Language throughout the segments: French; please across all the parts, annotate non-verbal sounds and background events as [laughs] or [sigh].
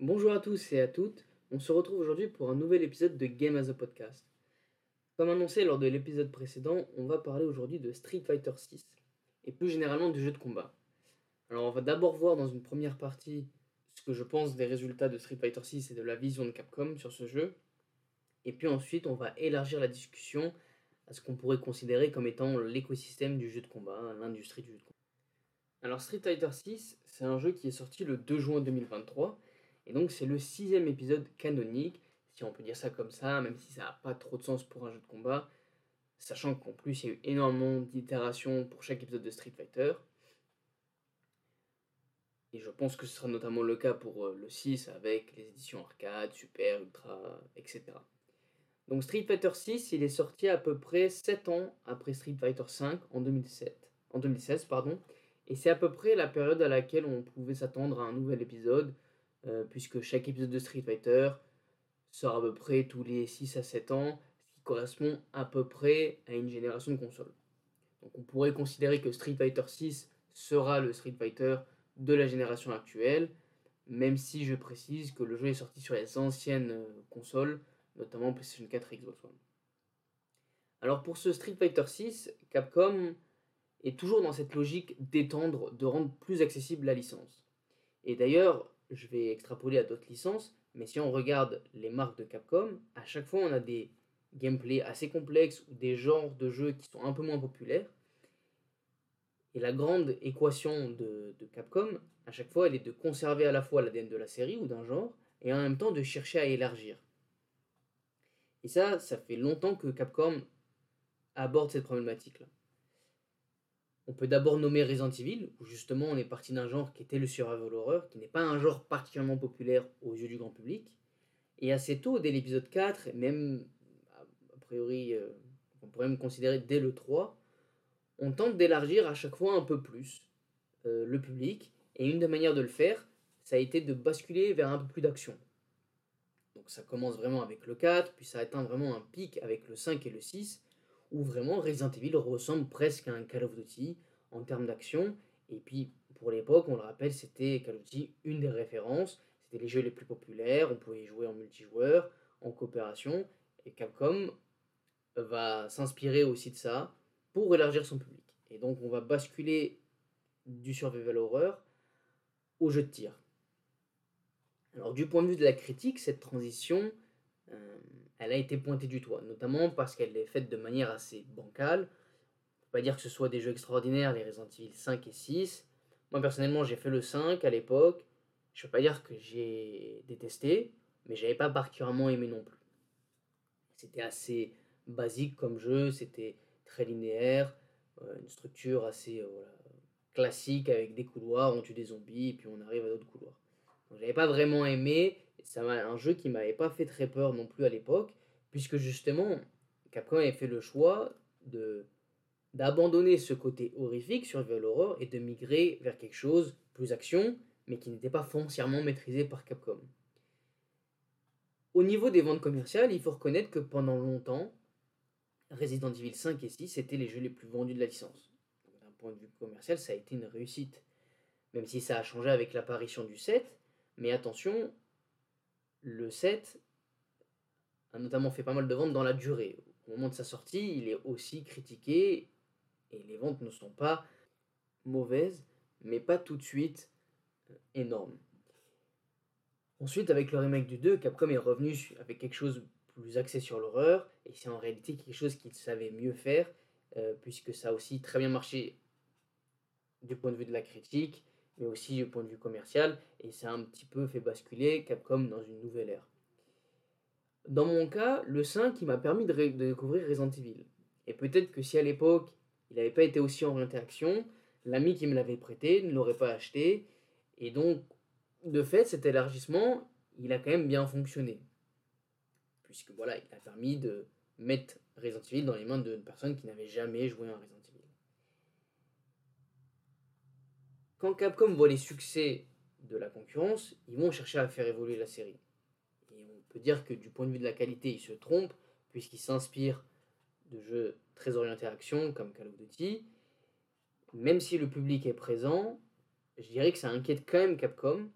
Bonjour à tous et à toutes, on se retrouve aujourd'hui pour un nouvel épisode de Game as a Podcast. Comme annoncé lors de l'épisode précédent, on va parler aujourd'hui de Street Fighter 6 et plus généralement du jeu de combat. Alors on va d'abord voir dans une première partie ce que je pense des résultats de Street Fighter 6 et de la vision de Capcom sur ce jeu. Et puis ensuite on va élargir la discussion à ce qu'on pourrait considérer comme étant l'écosystème du jeu de combat, l'industrie du jeu de combat. Alors Street Fighter 6, c'est un jeu qui est sorti le 2 juin 2023 et donc c'est le sixième épisode canonique, si on peut dire ça comme ça, même si ça n'a pas trop de sens pour un jeu de combat, sachant qu'en plus il y a eu énormément d'itérations pour chaque épisode de Street Fighter. Et je pense que ce sera notamment le cas pour euh, le 6 avec les éditions arcade, super, ultra, etc. Donc Street Fighter 6, il est sorti à peu près 7 ans après Street Fighter 5 en 2007, en 2016 pardon, et c'est à peu près la période à laquelle on pouvait s'attendre à un nouvel épisode puisque chaque épisode de Street Fighter sort à peu près tous les 6 à 7 ans, ce qui correspond à peu près à une génération de consoles. Donc on pourrait considérer que Street Fighter 6 sera le Street Fighter de la génération actuelle, même si je précise que le jeu est sorti sur les anciennes euh, consoles, notamment PlayStation 4 et Xbox One. Alors pour ce Street Fighter 6, Capcom est toujours dans cette logique d'étendre, de rendre plus accessible la licence. Et d'ailleurs, je vais extrapoler à d'autres licences, mais si on regarde les marques de Capcom, à chaque fois on a des gameplays assez complexes ou des genres de jeux qui sont un peu moins populaires. Et la grande équation de, Capcom, à chaque fois, elle est de conserver à la fois l'ADN de la série ou d'un genre, et en même temps de chercher à élargir. Et ça, ça fait longtemps que Capcom aborde cette problématique-là. On peut d'abord nommer Resident Evil, où justement on est parti d'un genre qui était le survival horror, qui n'est pas un genre particulièrement populaire aux yeux du grand public. Et assez tôt, dès l'épisode 4, et même a priori, euh, on pourrait même considérer dès le 3, on tente d'élargir à chaque fois un peu plus euh, le public. Et une des manières de le faire, ça a été de basculer vers un peu plus d'action. Donc ça commence vraiment avec le 4, puis ça atteint vraiment un pic avec le 5 et le 6, où vraiment Resident Evil ressemble presque à un Call of Duty en termes d'action. Et puis pour l'époque, on le rappelle, c'était Call of Duty une des références. C'était les jeux les plus populaires, on pouvait y jouer en multijoueur, en coopération. Et Capcom va s'inspirer aussi de ça pour élargir son public. Et donc on va basculer du survival horror au jeu de tir. Alors du point de vue de la critique, cette transition, euh, elle a été pointée du toit, notamment parce qu'elle est faite de manière assez bancale. On pas dire que ce soit des jeux extraordinaires, les Resident Evil 5 et 6. Moi personnellement, j'ai fait le 5 à l'époque. Je peux pas dire que j'ai détesté, mais j'avais pas particulièrement aimé non plus. C'était assez basique comme jeu, c'était très linéaire, euh, une structure assez euh, classique avec des couloirs, on tue des zombies et puis on arrive à d'autres couloirs. Donc j'avais pas vraiment aimé, c'est un jeu qui m'avait pas fait très peur non plus à l'époque, puisque justement, Capcom avait fait le choix de d'abandonner ce côté horrifique sur Horror et de migrer vers quelque chose plus action, mais qui n'était pas foncièrement maîtrisé par Capcom. Au niveau des ventes commerciales, il faut reconnaître que pendant longtemps, Resident Evil 5 et 6 étaient les jeux les plus vendus de la licence. D'un point de vue commercial, ça a été une réussite. Même si ça a changé avec l'apparition du 7, mais attention, le 7 a notamment fait pas mal de ventes dans la durée. Au moment de sa sortie, il est aussi critiqué et les ventes ne sont pas mauvaises, mais pas tout de suite euh, énormes. Ensuite, avec le remake du 2, Capcom est revenu avec quelque chose plus axé sur l'horreur, et c'est en réalité quelque chose qu'il savait mieux faire, euh, puisque ça a aussi très bien marché du point de vue de la critique, mais aussi du point de vue commercial, et ça a un petit peu fait basculer Capcom dans une nouvelle ère. Dans mon cas, le 5, il m'a permis de, découvrir Resident Evil. Et peut-être que si à l'époque, il n'avait pas été aussi orienté action, l'ami qui me l'avait prêté ne l'aurait pas acheté, et donc, de fait, cet élargissement, il a quand même bien fonctionné. Puisque voilà, il a permis de mettre Resident Evil dans les mains de personnes qui n'avaient jamais joué à Resident Evil. Quand Capcom voit les succès de la concurrence, ils vont chercher à faire évoluer la série. Et on peut dire que du point de vue de la qualité, ils se trompent, puisqu'ils s'inspirent de jeux très orientés à action, comme Call of Duty. Même si le public est présent, je dirais que ça inquiète quand même Capcom.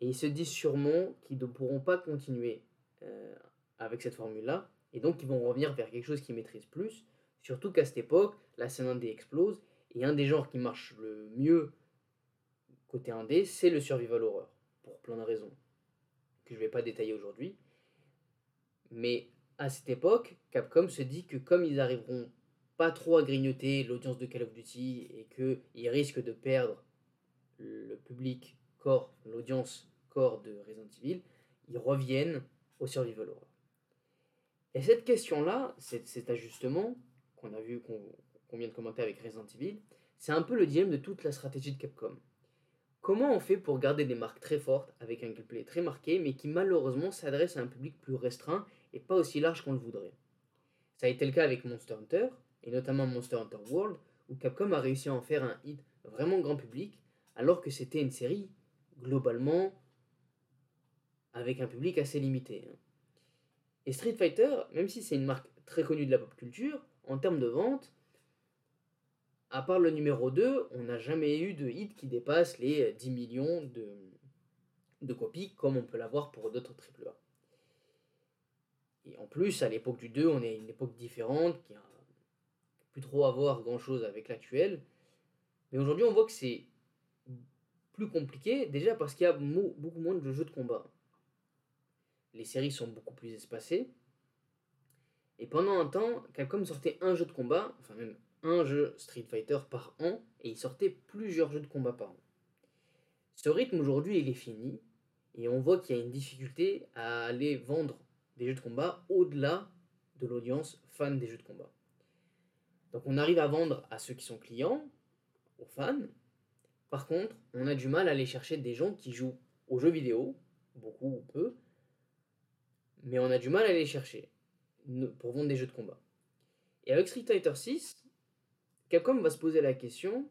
Et ils se disent sûrement qu'ils ne pourront pas continuer euh, avec cette formule-là. Et donc, ils vont revenir vers quelque chose qu'ils maîtrisent plus. Surtout qu'à cette époque, la scène indé explose. Et un des genres qui marche le mieux côté c'est le survival horror. Pour plein de raisons que je ne vais pas détailler aujourd'hui. Mais à cette époque, Capcom se dit que comme ils arriveront pas trop à grignoter l'audience de Call of Duty et qu'ils risquent de perdre le public corps, l'audience corps de Resident Evil, ils reviennent au survival horror. Et cette question-là, cet ajustement qu'on a vu, qu'on vient de commenter avec Resident Evil, c'est un peu le dilemme de toute la stratégie de Capcom. Comment on fait pour garder des marques très fortes avec un gameplay très marqué, mais qui malheureusement s'adresse à un public plus restreint et pas aussi large qu'on le voudrait? Ça a été le cas avec Monster Hunter, et notamment Monster Hunter World, où Capcom a réussi à en faire un hit vraiment grand public, alors que c'était une série globalement avec un public assez limité. Hein. Et Street Fighter, même si c'est une marque très connue de la pop culture, en termes de vente, à part le numéro 2, on n'a jamais eu de hit qui dépasse les 10 millions de, copies, comme on peut l'avoir pour d'autres AAA. Et en plus, à l'époque du 2, on est une époque différente, qui a plus trop à voir grand chose avec l'actuel. Mais aujourd'hui, on voit que c'est plus compliqué, déjà parce qu'il y a beaucoup moins de jeux de combat. Les séries sont beaucoup plus espacées. Et pendant un temps, Capcom sortait un jeu de combat, enfin même un jeu Street Fighter par an, et il sortait plusieurs jeux de combat par an. Ce rythme aujourd'hui, il est fini, et on voit qu'il y a une difficulté à aller vendre des jeux de combat au-delà de l'audience fan des jeux de combat. Donc on arrive à vendre à ceux qui sont clients, aux fans, par contre, on a du mal à aller chercher des gens qui jouent aux jeux vidéo, beaucoup ou peu, mais on a du mal à aller chercher pour vendre des jeux de combat. Et avec Street Fighter 6, Capcom va se poser la question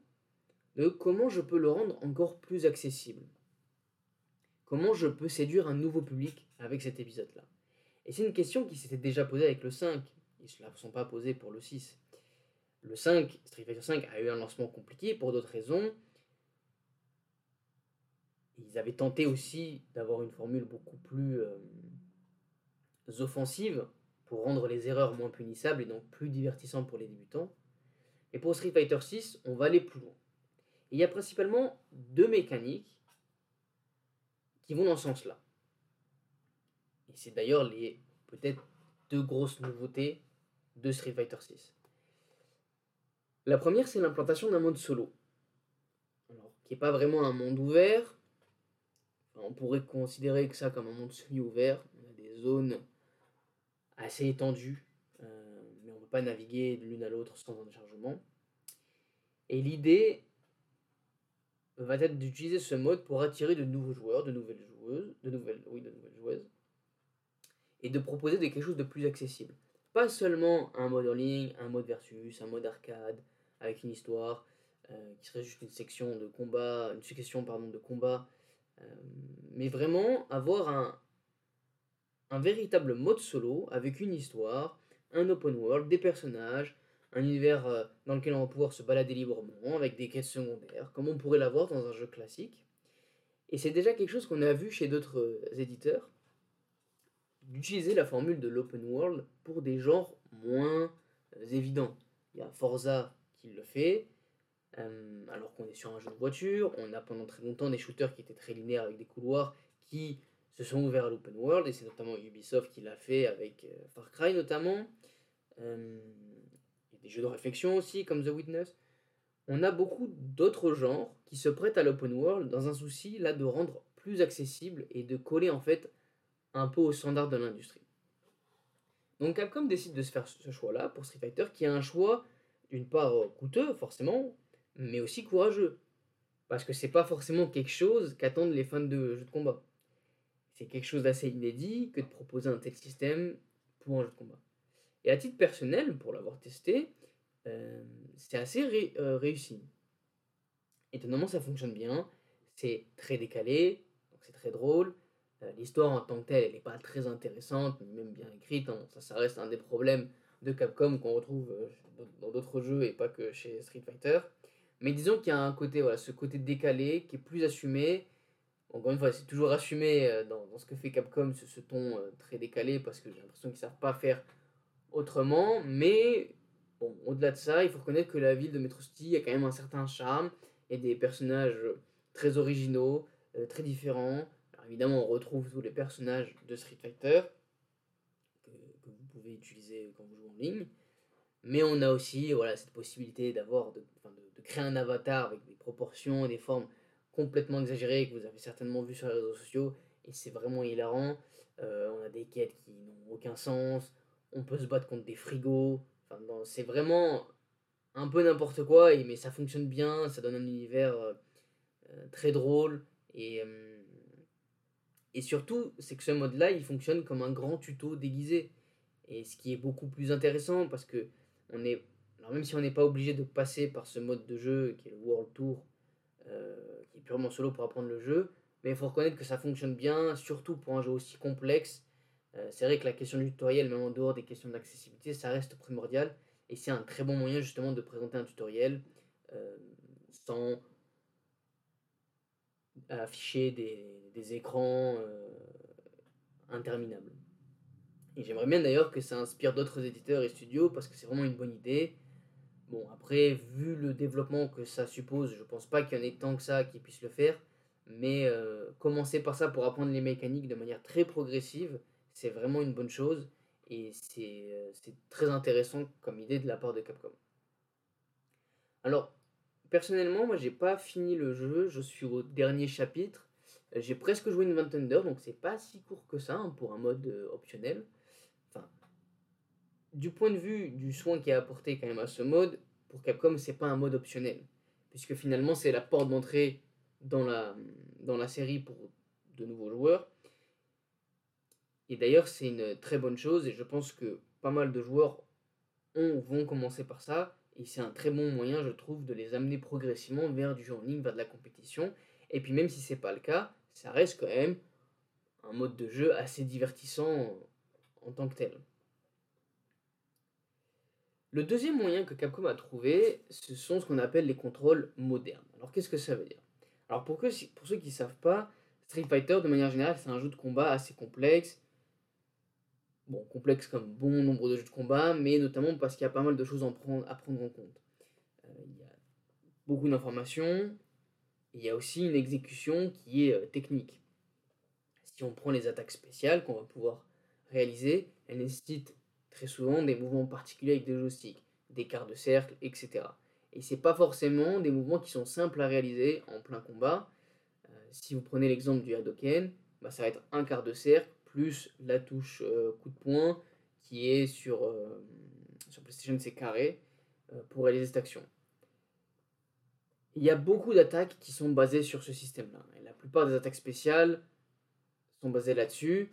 de comment je peux le rendre encore plus accessible. Comment je peux séduire un nouveau public avec cet épisode-là. Et c'est une question qui s'était déjà posée avec le 5. Ils ne se pas posés pour le 6. Le 5, Street Fighter 5 a eu un lancement compliqué pour d'autres raisons. Ils avaient tenté aussi d'avoir une formule beaucoup plus euh, offensive pour rendre les erreurs moins punissables et donc plus divertissantes pour les débutants. Et pour Street Fighter 6, on va aller plus loin. il y a principalement deux mécaniques qui vont dans ce sens-là. Et c'est d'ailleurs les peut-être deux grosses nouveautés de Street Fighter 6. La première, c'est l'implantation d'un mode solo. Alors, qui n'est pas vraiment un monde ouvert, on pourrait considérer que ça comme un monde semi-ouvert. On a des zones assez étendues, euh, mais on ne peut naviguer de l'une à l'autre sans chargement. Et l'idée va être d'utiliser ce mode pour attirer de nouveaux joueurs, de nouvelles joueuses, de nouvelles, oui, de nouvelles joueuses, et de proposer quelque chose de plus accessible. Pas seulement un mode en ligne, un mode versus, un mode arcade, avec une histoire, euh, qui serait juste une section de combat, une succession pardon, de combat euh, mais vraiment avoir un, un véritable mode solo avec une histoire, un open world, des personnages, un univers euh, dans lequel on va pouvoir se balader librement avec des quêtes secondaires, comme on pourrait l'avoir dans un jeu classique. Et c'est déjà quelque chose qu'on a vu chez d'autres euh, éditeurs, d'utiliser la formule de l'open world pour des genres moins évidents. Il y a Forza qui le fait, euh, alors qu'on est sur un jeu de voiture, on a pendant très longtemps des shooters qui étaient très linéaires avec des couloirs qui se sont ouverts à l'open world, et c'est notamment Ubisoft qui l'a fait avec euh, Far Cry notamment. Euh, il y a des jeux de réflexion aussi, comme The Witness. On a beaucoup d'autres genres qui se prêtent à l'open world dans un souci là de rendre plus accessible et de coller en fait un peu aux standards de l'industrie. Donc Capcom décide de se faire ce choix-là pour Street Fighter, qui est un choix d'une part coûteux forcément, mais aussi courageux. Parce que c'est pas forcément quelque chose qu'attendent les fans de jeux de combat. C'est quelque chose d'assez inédit que de proposer un tel système pour un jeu de combat. Et à titre personnel, pour l'avoir testé, euh, c'est assez euh, réussi. Étonnamment, ça fonctionne bien. C'est très décalé, donc c'est très drôle. Euh, l'histoire en tant que telle, elle n'est pas très intéressante, même bien écrite. Hein. Ça, ça reste un des problèmes de Capcom qu'on retrouve dans d'autres jeux et pas que chez Street Fighter. Mais disons qu'il y a un côté, voilà, ce côté décalé qui est plus assumé. Encore une fois, c'est toujours assumé euh, dans, ce que fait Capcom, ce, ce ton euh, très décalé, parce que j'ai l'impression qu'ils savent pas faire autrement. Mais bon, au-delà de ça, il faut reconnaître que la ville de Metro City a quand même un certain charme et des personnages très originaux, euh, très différents. Évidemment, on retrouve tous les personnages de Street Fighter que, vous pouvez utiliser quand vous jouez en ligne. Mais on a aussi voilà, cette possibilité d'avoir de, de, de créer un avatar avec des proportions des formes complètement exagérées que vous avez certainement vu sur les réseaux sociaux. Et c'est vraiment hilarant. Euh, on a des quêtes qui n'ont aucun sens. On peut se battre contre des frigos. Enfin, c'est vraiment un peu n'importe quoi, mais ça fonctionne bien. Ça donne un univers euh, euh, très drôle. Et, surtout, c'est que ce mode-là, il fonctionne comme un grand tuto déguisé. Et ce qui est beaucoup plus intéressant parce que alors même si on n'est pas obligé de passer par ce mode de jeu qui est le World Tour, purement solo pour apprendre le jeu, mais il faut reconnaître que ça fonctionne bien, surtout pour un jeu aussi complexe. Euh, c'est vrai que la question du tutoriel, même en dehors des questions d'accessibilité, ça reste primordial. Et c'est un très bon moyen justement de présenter un tutoriel euh, sans afficher des, des écrans euh, interminables. Et j'aimerais bien d'ailleurs que ça inspire d'autres éditeurs et studios parce que c'est vraiment une bonne idée. Bon, après, vu le développement que ça suppose, je pense pas qu'il y en ait tant que ça qui puissent le faire. Mais euh, commencer par ça pour apprendre les mécaniques de manière très progressive, c'est vraiment une bonne chose. Et c'est euh, c'est très intéressant comme idée de la part de Capcom. Alors, personnellement, moi j'ai pas fini le jeu, je suis au dernier chapitre. J'ai presque joué une vingtaine d'heures, donc c'est pas si court que ça hein, pour un mode euh, optionnel. Du point de vue du soin qui est apporté quand même à ce mode, pour Capcom, c'est pas un mode optionnel. Puisque finalement, c'est la porte d'entrée dans la, série pour de nouveaux joueurs. Et d'ailleurs, c'est une très bonne chose, et je pense que pas mal de joueurs ont, vont commencer par ça, et c'est un très bon moyen, je trouve, de les amener progressivement vers du jeu en ligne, vers de la compétition. Et puis même si c'est pas le cas, ça reste quand même un mode de jeu assez divertissant en tant que tel. Le deuxième moyen que Capcom a trouvé, ce sont ce qu'on appelle les contrôles modernes. Alors qu'est-ce que ça veut dire? Alors pour, ceux qui ne savent pas, Street Fighter de manière générale c'est un jeu de combat assez complexe. Bon, complexe comme bon nombre de jeux de combat, mais notamment parce qu'il y a pas mal de choses à prendre, à prendre en compte. Euh, il y a beaucoup d'informations, il y a aussi une exécution qui est euh, technique. Si on prend les attaques spéciales qu'on va pouvoir réaliser, elles nécessitent très souvent des mouvements particuliers avec des joysticks, des quarts de cercle, etc. Et c'est pas forcément des mouvements qui sont simples à réaliser en plein combat. Euh, si vous prenez l'exemple du Hadoken, bah, ça va être un quart de cercle plus la touche euh, coup de poing qui est sur, euh, sur PlayStation c'est carré pour réaliser cette action. Il y a beaucoup d'attaques qui sont basées sur ce système-là. La plupart des attaques spéciales sont basées là-dessus.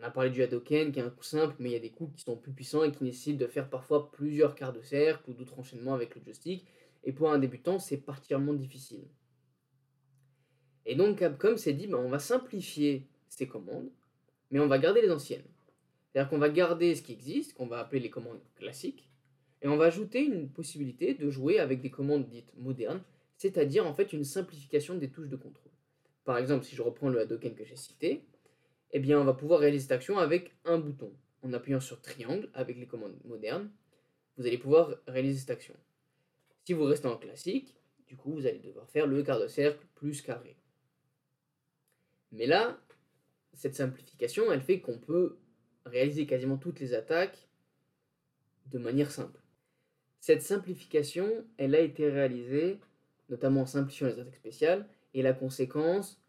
On a parlé du Hadoken qui est un coup simple, mais il y a des coups qui sont plus puissants et qui nécessitent de faire parfois plusieurs quarts de cercle ou d'autres enchaînements avec le joystick. Et pour un débutant, c'est particulièrement difficile. Et donc Capcom s'est dit, bah, on va simplifier ces commandes, mais on va garder les anciennes. C'est-à-dire qu'on va garder ce qui existe, qu'on va appeler les commandes classiques, et on va ajouter une possibilité de jouer avec des commandes dites modernes, c'est-à-dire en fait une simplification des touches de contrôle. Par exemple, si je reprends le Hadoken que j'ai cité, eh on va pouvoir réaliser cette action avec un bouton. En appuyant sur triangle avec les commandes modernes, vous allez pouvoir réaliser cette action. Si vous restez en classique, du coup vous allez devoir faire le quart de cercle plus carré. Mais là, cette simplification, elle fait qu'on peut réaliser quasiment toutes les attaques de manière simple. Cette simplification, elle a été réalisée notamment en simplifiant les attaques spéciales, et la conséquence,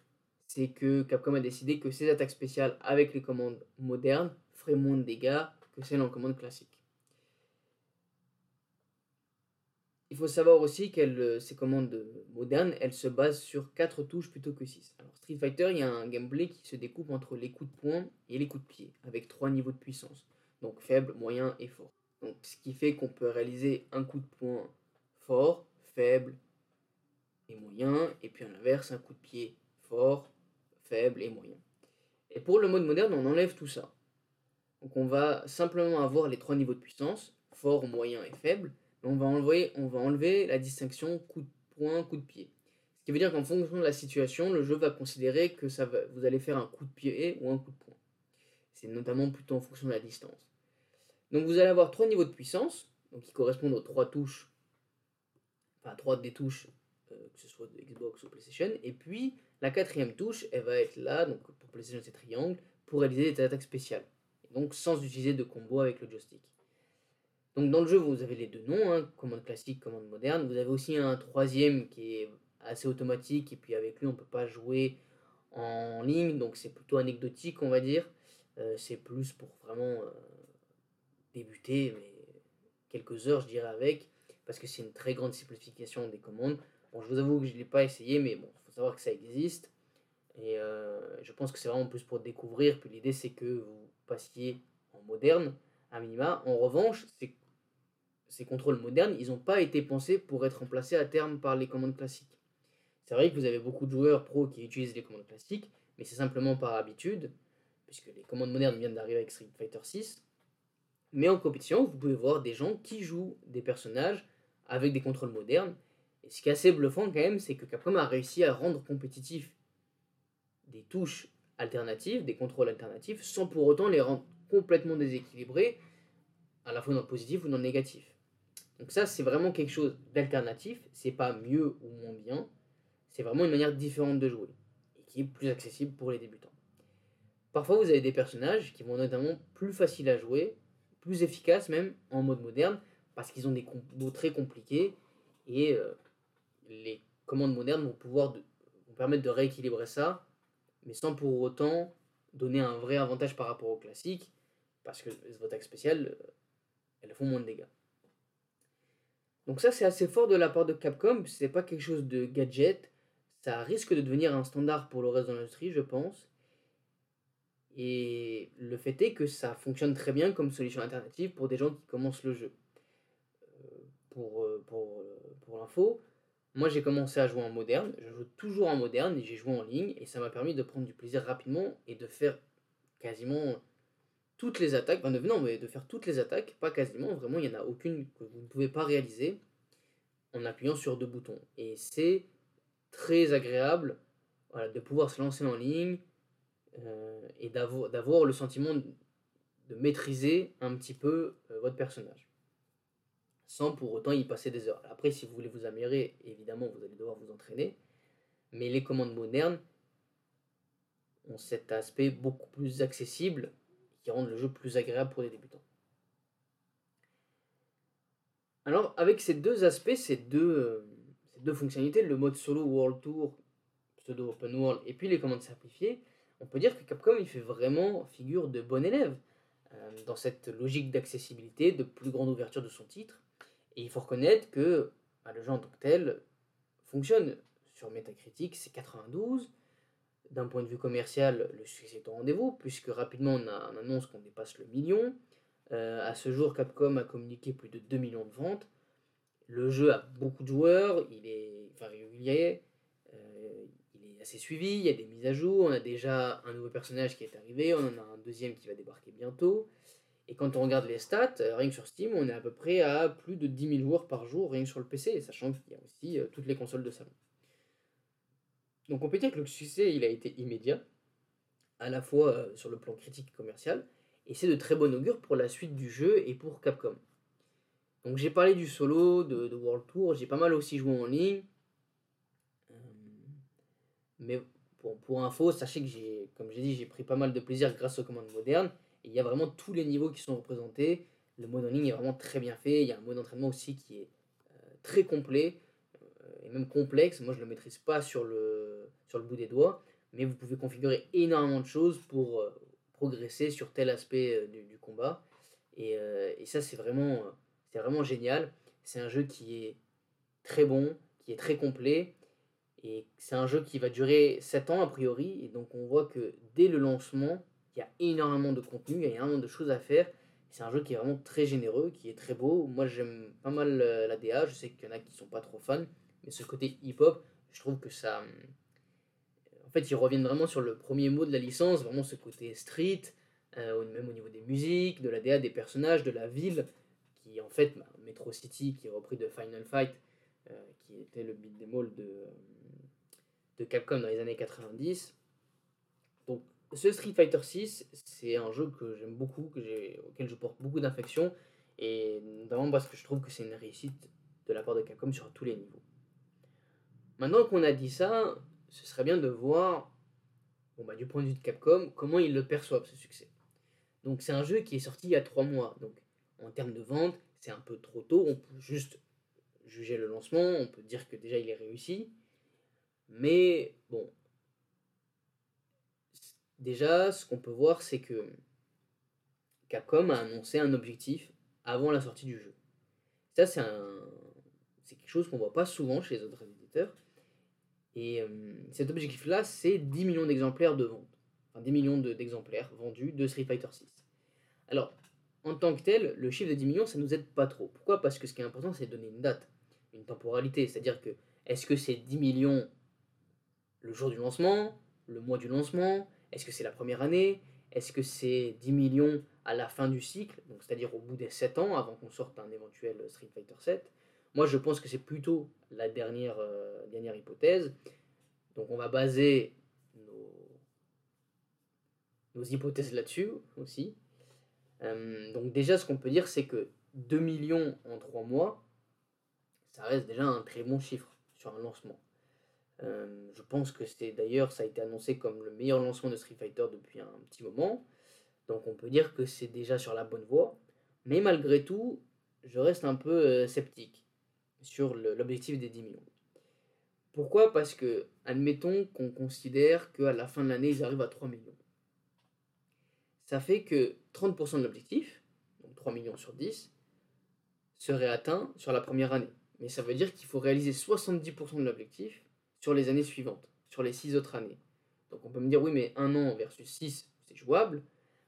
c'est que Capcom a décidé que ces attaques spéciales avec les commandes modernes feraient moins de dégâts que celles en commande classique. Il faut savoir aussi que ces commandes modernes, elles se basent sur 4 touches plutôt que 6. Alors Street Fighter, il y a un gameplay qui se découpe entre les coups de poing et les coups de pied, avec 3 niveaux de puissance. Donc faible, moyen et fort. Donc ce qui fait qu'on peut réaliser un coup de poing fort, faible et moyen, et puis à l'inverse, un coup de pied fort, faible et moyen. Et pour le mode moderne, on enlève tout ça. Donc on va simplement avoir les trois niveaux de puissance, fort, moyen et faible, mais on va enlever, la distinction coup de poing, coup de pied. Ce qui veut dire qu'en fonction de la situation, le jeu va considérer que ça va, vous allez faire un coup de pied ou un coup de poing. C'est notamment plutôt en fonction de la distance. Donc vous allez avoir trois niveaux de puissance, donc qui correspondent aux trois touches, enfin trois des touches, euh, que ce soit de Xbox ou PlayStation, et puis la quatrième touche, elle va être là, donc pour PlayStation c'est triangle, pour réaliser des attaques spéciales. donc sans utiliser de combo avec le joystick. Donc dans le jeu, vous avez les deux noms, hein, commande classique, commande moderne. Vous avez aussi un troisième qui est assez automatique, et puis avec lui, on ne peut pas jouer en ligne, donc c'est plutôt anecdotique, on va dire. Euh, c'est plus pour vraiment euh, débuter, mais quelques heures, je dirais, avec, parce que c'est une très grande simplification des commandes. Bon, je vous avoue que je ne l'ai pas essayé, mais bon, savoir que ça existe. Et euh, je pense que c'est vraiment plus pour découvrir. Puis l'idée, c'est que vous passiez en moderne, à minima. En revanche, ces, ces contrôles modernes, ils n'ont pas été pensés pour être remplacés à terme par les commandes classiques. C'est vrai que vous avez beaucoup de joueurs pro qui utilisent les commandes classiques, mais c'est simplement par habitude, puisque les commandes modernes viennent d'arriver avec Street Fighter 6. Mais en compétition, vous pouvez voir des gens qui jouent des personnages avec des contrôles modernes. Ce qui est assez bluffant quand même, c'est que Capcom a réussi à rendre compétitif des touches alternatives, des contrôles alternatifs, sans pour autant les rendre complètement déséquilibrés, à la fois dans le positif ou dans le négatif. Donc ça, c'est vraiment quelque chose d'alternatif. C'est pas mieux ou moins bien. C'est vraiment une manière différente de jouer et qui est plus accessible pour les débutants. Parfois, vous avez des personnages qui vont notamment plus faciles à jouer, plus efficaces même en mode moderne, parce qu'ils ont des combos très compliqués et euh, les commandes modernes vont pouvoir vont permettre de rééquilibrer ça mais sans pour autant donner un vrai avantage par rapport au classique, parce que vos attaques spéciales, euh, elles font moins de dégâts. Donc ça c'est assez fort de la part de Capcom, c'est pas quelque chose de gadget, ça risque de devenir un standard pour le reste de l'industrie, je pense. Et le fait est que ça fonctionne très bien comme solution alternative pour des gens qui commencent le jeu. Euh, pour, euh, pour, pour l'info, moi, j'ai commencé à jouer en moderne. Je joue toujours en moderne et j'ai joué en ligne. Et ça m'a permis de prendre du plaisir rapidement et de faire quasiment toutes les attaques. Enfin, de, non, mais de faire toutes les attaques. Pas quasiment. Vraiment, il n'y en a aucune que vous ne pouvez pas réaliser en appuyant sur deux boutons. Et c'est très agréable de pouvoir se lancer en ligne euh, et d'avoir le sentiment de maîtriser un petit peu euh, votre personnage sans pour autant y passer des heures. Après, si vous voulez vous améliorer, évidemment, vous allez devoir vous entraîner. Mais les commandes modernes ont cet aspect beaucoup plus accessible qui rend le jeu plus agréable pour les débutants. Alors, avec ces deux aspects, ces deux, euh, fonctionnalités, le mode solo World Tour, pseudo open world, et puis les commandes simplifiées, on peut dire que Capcom il fait vraiment figure de bon élève euh, dans cette logique d'accessibilité, de plus grande ouverture de son titre. Et il faut reconnaître que bah, le jeu en tant que tel fonctionne. Sur Metacritic, c'est 92. D'un point de vue commercial, le succès est au rendez-vous, puisque rapidement on, a, annonce qu'on dépasse le million. Euh, à ce jour, Capcom a communiqué plus de 2 millions de ventes. Le jeu a beaucoup de joueurs, il est régulier, euh, il est assez suivi, il y a des mises à jour, on a déjà un nouveau personnage qui est arrivé, on en a un deuxième qui va débarquer bientôt. Et quand on regarde les stats, euh, rien que sur Steam, on est à peu près à plus de 10 000 joueurs par jour, rien que sur le PC, sachant qu'il y a aussi euh, toutes les consoles de salon. Donc on peut dire que le succès il a été immédiat, à la fois euh, sur le plan critique et commercial, et c'est de très bon augure pour la suite du jeu et pour Capcom. Donc j'ai parlé du solo, de, World Tour, j'ai pas mal aussi joué en ligne. mais pour, pour info, sachez que j'ai, comme j'ai dit, j'ai pris pas mal de plaisir grâce aux commandes modernes il y a vraiment tous les niveaux qui sont représentés. Le mode en ligne est vraiment très bien fait. Il y a un mode d'entraînement aussi qui est euh, très complet euh, et même complexe. Moi, je ne le maîtrise pas sur le, sur le bout des doigts, mais vous pouvez configurer énormément de choses pour euh, progresser sur tel aspect du, combat. Et, et ça, c'est vraiment, c'est vraiment génial. C'est un jeu qui est très bon, qui est très complet. Et c'est un jeu qui va durer 7 ans a priori. Et donc on voit que dès le lancement, il y a énormément de contenu, il y a énormément de choses à faire. C'est un jeu qui est vraiment très généreux, qui est très beau. Moi, j'aime pas mal euh, la DA. Je sais qu'il y en a qui sont pas trop fans, mais ce côté hip-hop, je trouve que ça. Euh, en fait, ils reviennent vraiment sur le premier mot de la licence, vraiment ce côté street, euh, même au niveau des musiques, de la DA, des personnages, de la ville, qui en fait, bah, Metro City, qui est repris de Final Fight, qui était le beat all de, de Capcom dans les années 90. Donc, ce Street Fighter 6, c'est un jeu que j'aime beaucoup, que auquel je porte beaucoup d'affection, et notamment parce que je trouve que c'est une réussite de la part de Capcom sur tous les niveaux. Maintenant qu'on a dit ça, ce serait bien de voir, bah, du point de vue de Capcom, comment ils le perçoivent ce succès. Donc c'est un jeu qui est sorti il y a 3 mois, donc en termes de vente, c'est un peu trop tôt, on peut juste juger le lancement, on peut dire que déjà il est réussi, mais bon, déjà ce qu'on peut voir c'est que Capcom a annoncé un objectif avant la sortie du jeu. Ça c'est quelque chose qu'on voit pas souvent chez les autres éditeurs. Et euh, cet objectif-là, c'est 10 millions d'exemplaires de vente. Enfin, 10 millions d'exemplaires vendus de Street Fighter 6. Alors, en tant que tel, le chiffre de 10 millions, ça nous aide pas trop. Pourquoi? Parce que ce qui est important, c'est de donner une date, une temporalité. C'est-à-dire que, est-ce que c'est 10 millions le jour du lancement, le mois du lancement Est-ce que c'est la première année? Est-ce que c'est 10 millions à la fin du cycle, c'est-à-dire au bout des 7 ans, avant qu'on sorte un éventuel Street Fighter 7 Moi, je pense que c'est plutôt la dernière, euh, hypothèse. Donc, on va baser nos, nos hypothèses là-dessus aussi. Euh, donc déjà, ce qu'on peut dire, c'est que 2 millions en 3 mois, ça reste déjà un très bon chiffre sur un lancement. Euh, je pense que c'est d'ailleurs, ça a été annoncé comme le meilleur lancement de Street Fighter depuis un petit moment. Donc on peut dire que c'est déjà sur la bonne voie. Mais malgré tout, je reste un peu euh, sceptique sur l'objectif des 10 millions. Pourquoi? Parce que, admettons qu'on considère qu'à la fin de l'année, ils arrivent à 3 millions ça fait que 30% de l'objectif, donc 3 millions sur 10, serait atteint sur la première année. Mais ça veut dire qu'il faut réaliser 70% de l'objectif sur les années suivantes, sur les 6 autres années. Donc on peut me dire, oui, mais un an versus 6, c'est jouable.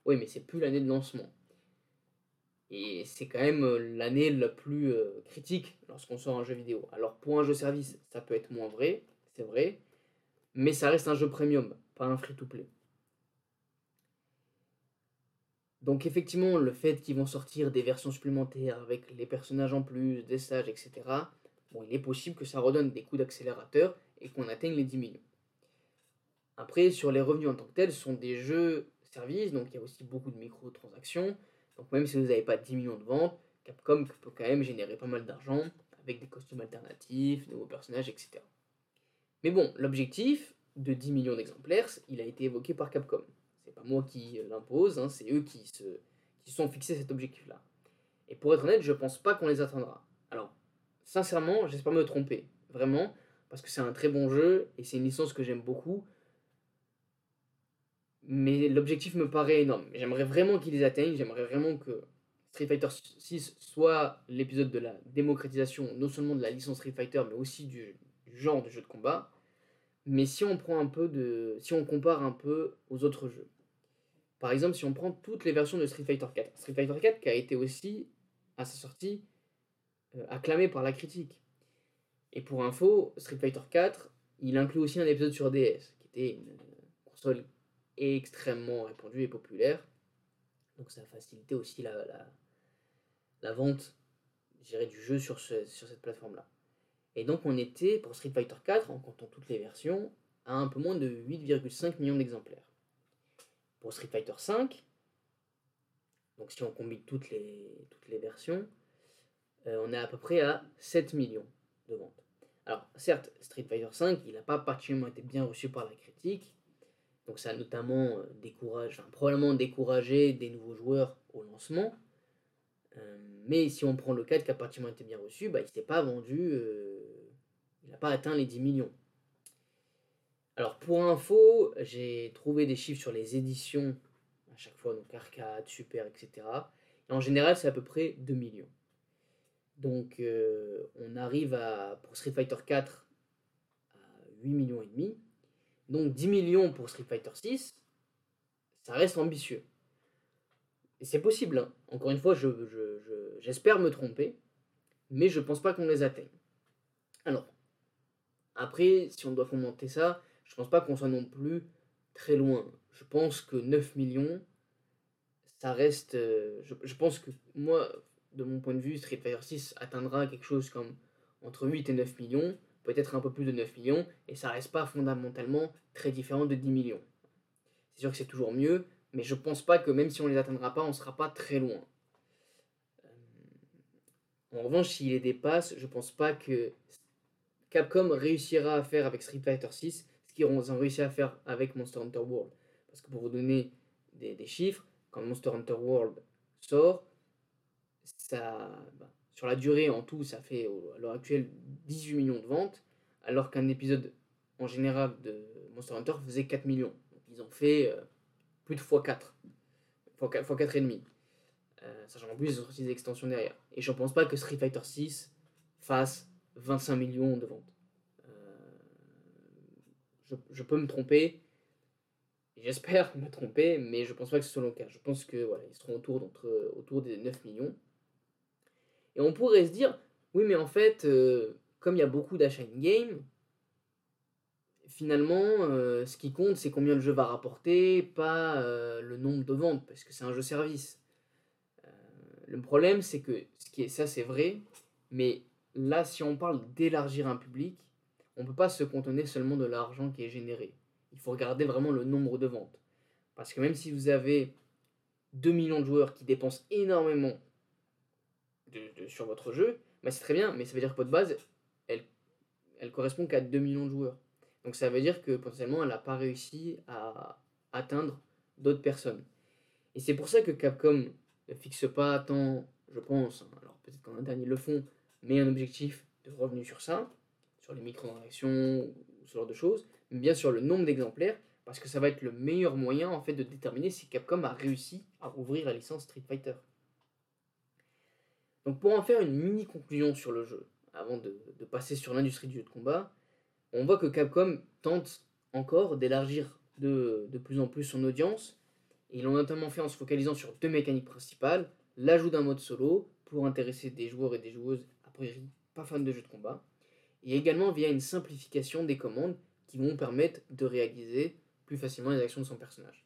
Oui, mais c'est plus l'année de lancement. Et c'est quand même euh, l'année la plus euh, critique lorsqu'on sort un jeu vidéo. Alors pour un jeu service, ça peut être moins vrai, c'est vrai, mais ça reste un jeu premium, pas un free-to-play. Donc effectivement, le fait qu'ils vont sortir des versions supplémentaires avec les personnages en plus, des stages, etc., bon, il est possible que ça redonne des coups d'accélérateur et qu'on atteigne les 10 millions. Après, sur les revenus en tant que tels, ce sont des jeux services, donc il y a aussi beaucoup de microtransactions. Donc même si vous n'avez pas 10 millions de ventes, Capcom peut quand même générer pas mal d'argent avec des costumes alternatifs, de nouveaux personnages, etc. Mais bon, l'objectif de 10 millions d'exemplaires, il a été évoqué par Capcom pas moi qui l'impose, hein, c'est eux qui se sont fixés cet objectif-là. Et pour être honnête, je pense pas qu'on les atteindra. Alors, sincèrement, j'espère me tromper, vraiment, parce que c'est un très bon jeu et c'est une licence que j'aime beaucoup. Mais l'objectif me paraît énorme. J'aimerais vraiment qu'ils les atteignent, j'aimerais vraiment que Street Fighter 6 soit l'épisode de la démocratisation, non seulement de la licence Street Fighter, mais aussi du, genre de jeu de combat. Mais si on prend un peu de. si on compare un peu aux autres jeux, par exemple, si on prend toutes les versions de Street Fighter 4, Street Fighter 4 qui a été aussi, à sa sortie, euh, acclamé par la critique. Et pour info, Street Fighter 4, il inclut aussi un épisode sur DS, qui était une console extrêmement répandue et populaire. Donc ça a facilité aussi la, la, vente du jeu sur, sur cette plateforme-là. Et donc on était, pour Street Fighter 4, en comptant toutes les versions, à un peu moins de 8,5 millions d'exemplaires pour Street Fighter V. Donc si on combine toutes les, toutes les versions, euh, on est à peu près à 7 millions de ventes. Alors certes, Street Fighter V, il n'a pas particulièrement été bien reçu par la critique. Donc ça a notamment euh, découragé, enfin, probablement découragé des nouveaux joueurs au lancement. Euh, mais si on prend le 4 qui a particulièrement été bien reçu, bah, il s'est pas vendu, il n'a pas atteint les 10 millions. Alors pour info, j'ai trouvé des chiffres sur les éditions à chaque fois, donc arcade, super, etc. Et en général, c'est à peu près 2 millions. Donc euh, on arrive à, pour Street Fighter 4 à 8 millions et demi. Donc 10 millions pour Street Fighter 6, ça reste ambitieux. Et c'est possible. Hein. Encore une fois, j'espère je, me tromper, mais je pense pas qu'on les atteigne. Alors, après, si on doit commenter ça, je pense pas qu'on soit non plus très loin. Je pense que 9 millions, ça reste. Euh, je, pense que moi, de mon point de vue, Street Fighter 6 atteindra quelque chose comme entre 8 et 9 millions. peut-être un peu plus de 9 millions, et ça reste pas fondamentalement très différent de 10 millions. C'est sûr que c'est toujours mieux, mais je pense pas que même si on les atteindra pas, on sera pas très loin. Euh, en revanche, s'il les dépasse, je pense pas que Capcom réussira à faire avec Street Fighter 6 ce qu'ils ont réussi à faire avec Monster Hunter World. Parce que pour vous donner des, chiffres, quand Monster Hunter World sort, bah, sur la durée en tout, ça fait à l'heure actuelle 18 millions de ventes, alors qu'un épisode en général de Monster Hunter faisait 4 millions. Ils ont fait euh, plus de x4, x4, x4 et demi. Euh, sachant en plus, ils ont sorti des extensions derrière. Et je ne pense pas que Street Fighter 6 fasse 25 millions de ventes. Euh, je, je, peux me tromper. J'espère me tromper, mais je pense pas que ce soit le cas. Je pense que voilà, ils seront autour, autour des 9 millions. Et on pourrait se dire, oui, mais en fait, euh, comme il y a beaucoup d'achats in-game, finalement, euh, ce qui compte, c'est combien le jeu va rapporter, pas euh, le nombre de ventes, parce que c'est un jeu service. le problème, c'est que ce qui est, ça, c'est vrai, mais là, si on parle d'élargir un public, on ne peut pas se contenir seulement de l'argent qui est généré. Il faut regarder vraiment le nombre de ventes. Parce que même si vous avez 2 millions de joueurs qui dépensent énormément sur votre jeu, bah c'est très bien, mais ça veut dire que votre base, elle, elle correspond qu'à 2 millions de joueurs. Donc ça veut dire que potentiellement, elle n'a pas réussi à atteindre d'autres personnes. Et c'est pour ça que Capcom ne fixe pas tant, je pense, hein, alors peut-être qu'en interne ils le font, mais un objectif de revenu sur ça, sur les microtransactions ou ce genre de choses, mais bien sur le nombre d'exemplaires, parce que ça va être le meilleur moyen en fait de déterminer si Capcom a réussi à ouvrir la licence Street Fighter. Donc pour en faire une mini conclusion sur le jeu, avant de, passer sur l'industrie du jeu de combat, on voit que Capcom tente encore d'élargir de, plus en plus son audience. Ils l'ont notamment fait en se focalisant sur deux mécaniques principales, l'ajout d'un mode solo pour intéresser des joueurs et des joueuses a priori pas fans de jeux de combat, et également via une simplification des commandes qui vont permettre de réaliser plus facilement les actions de son personnage.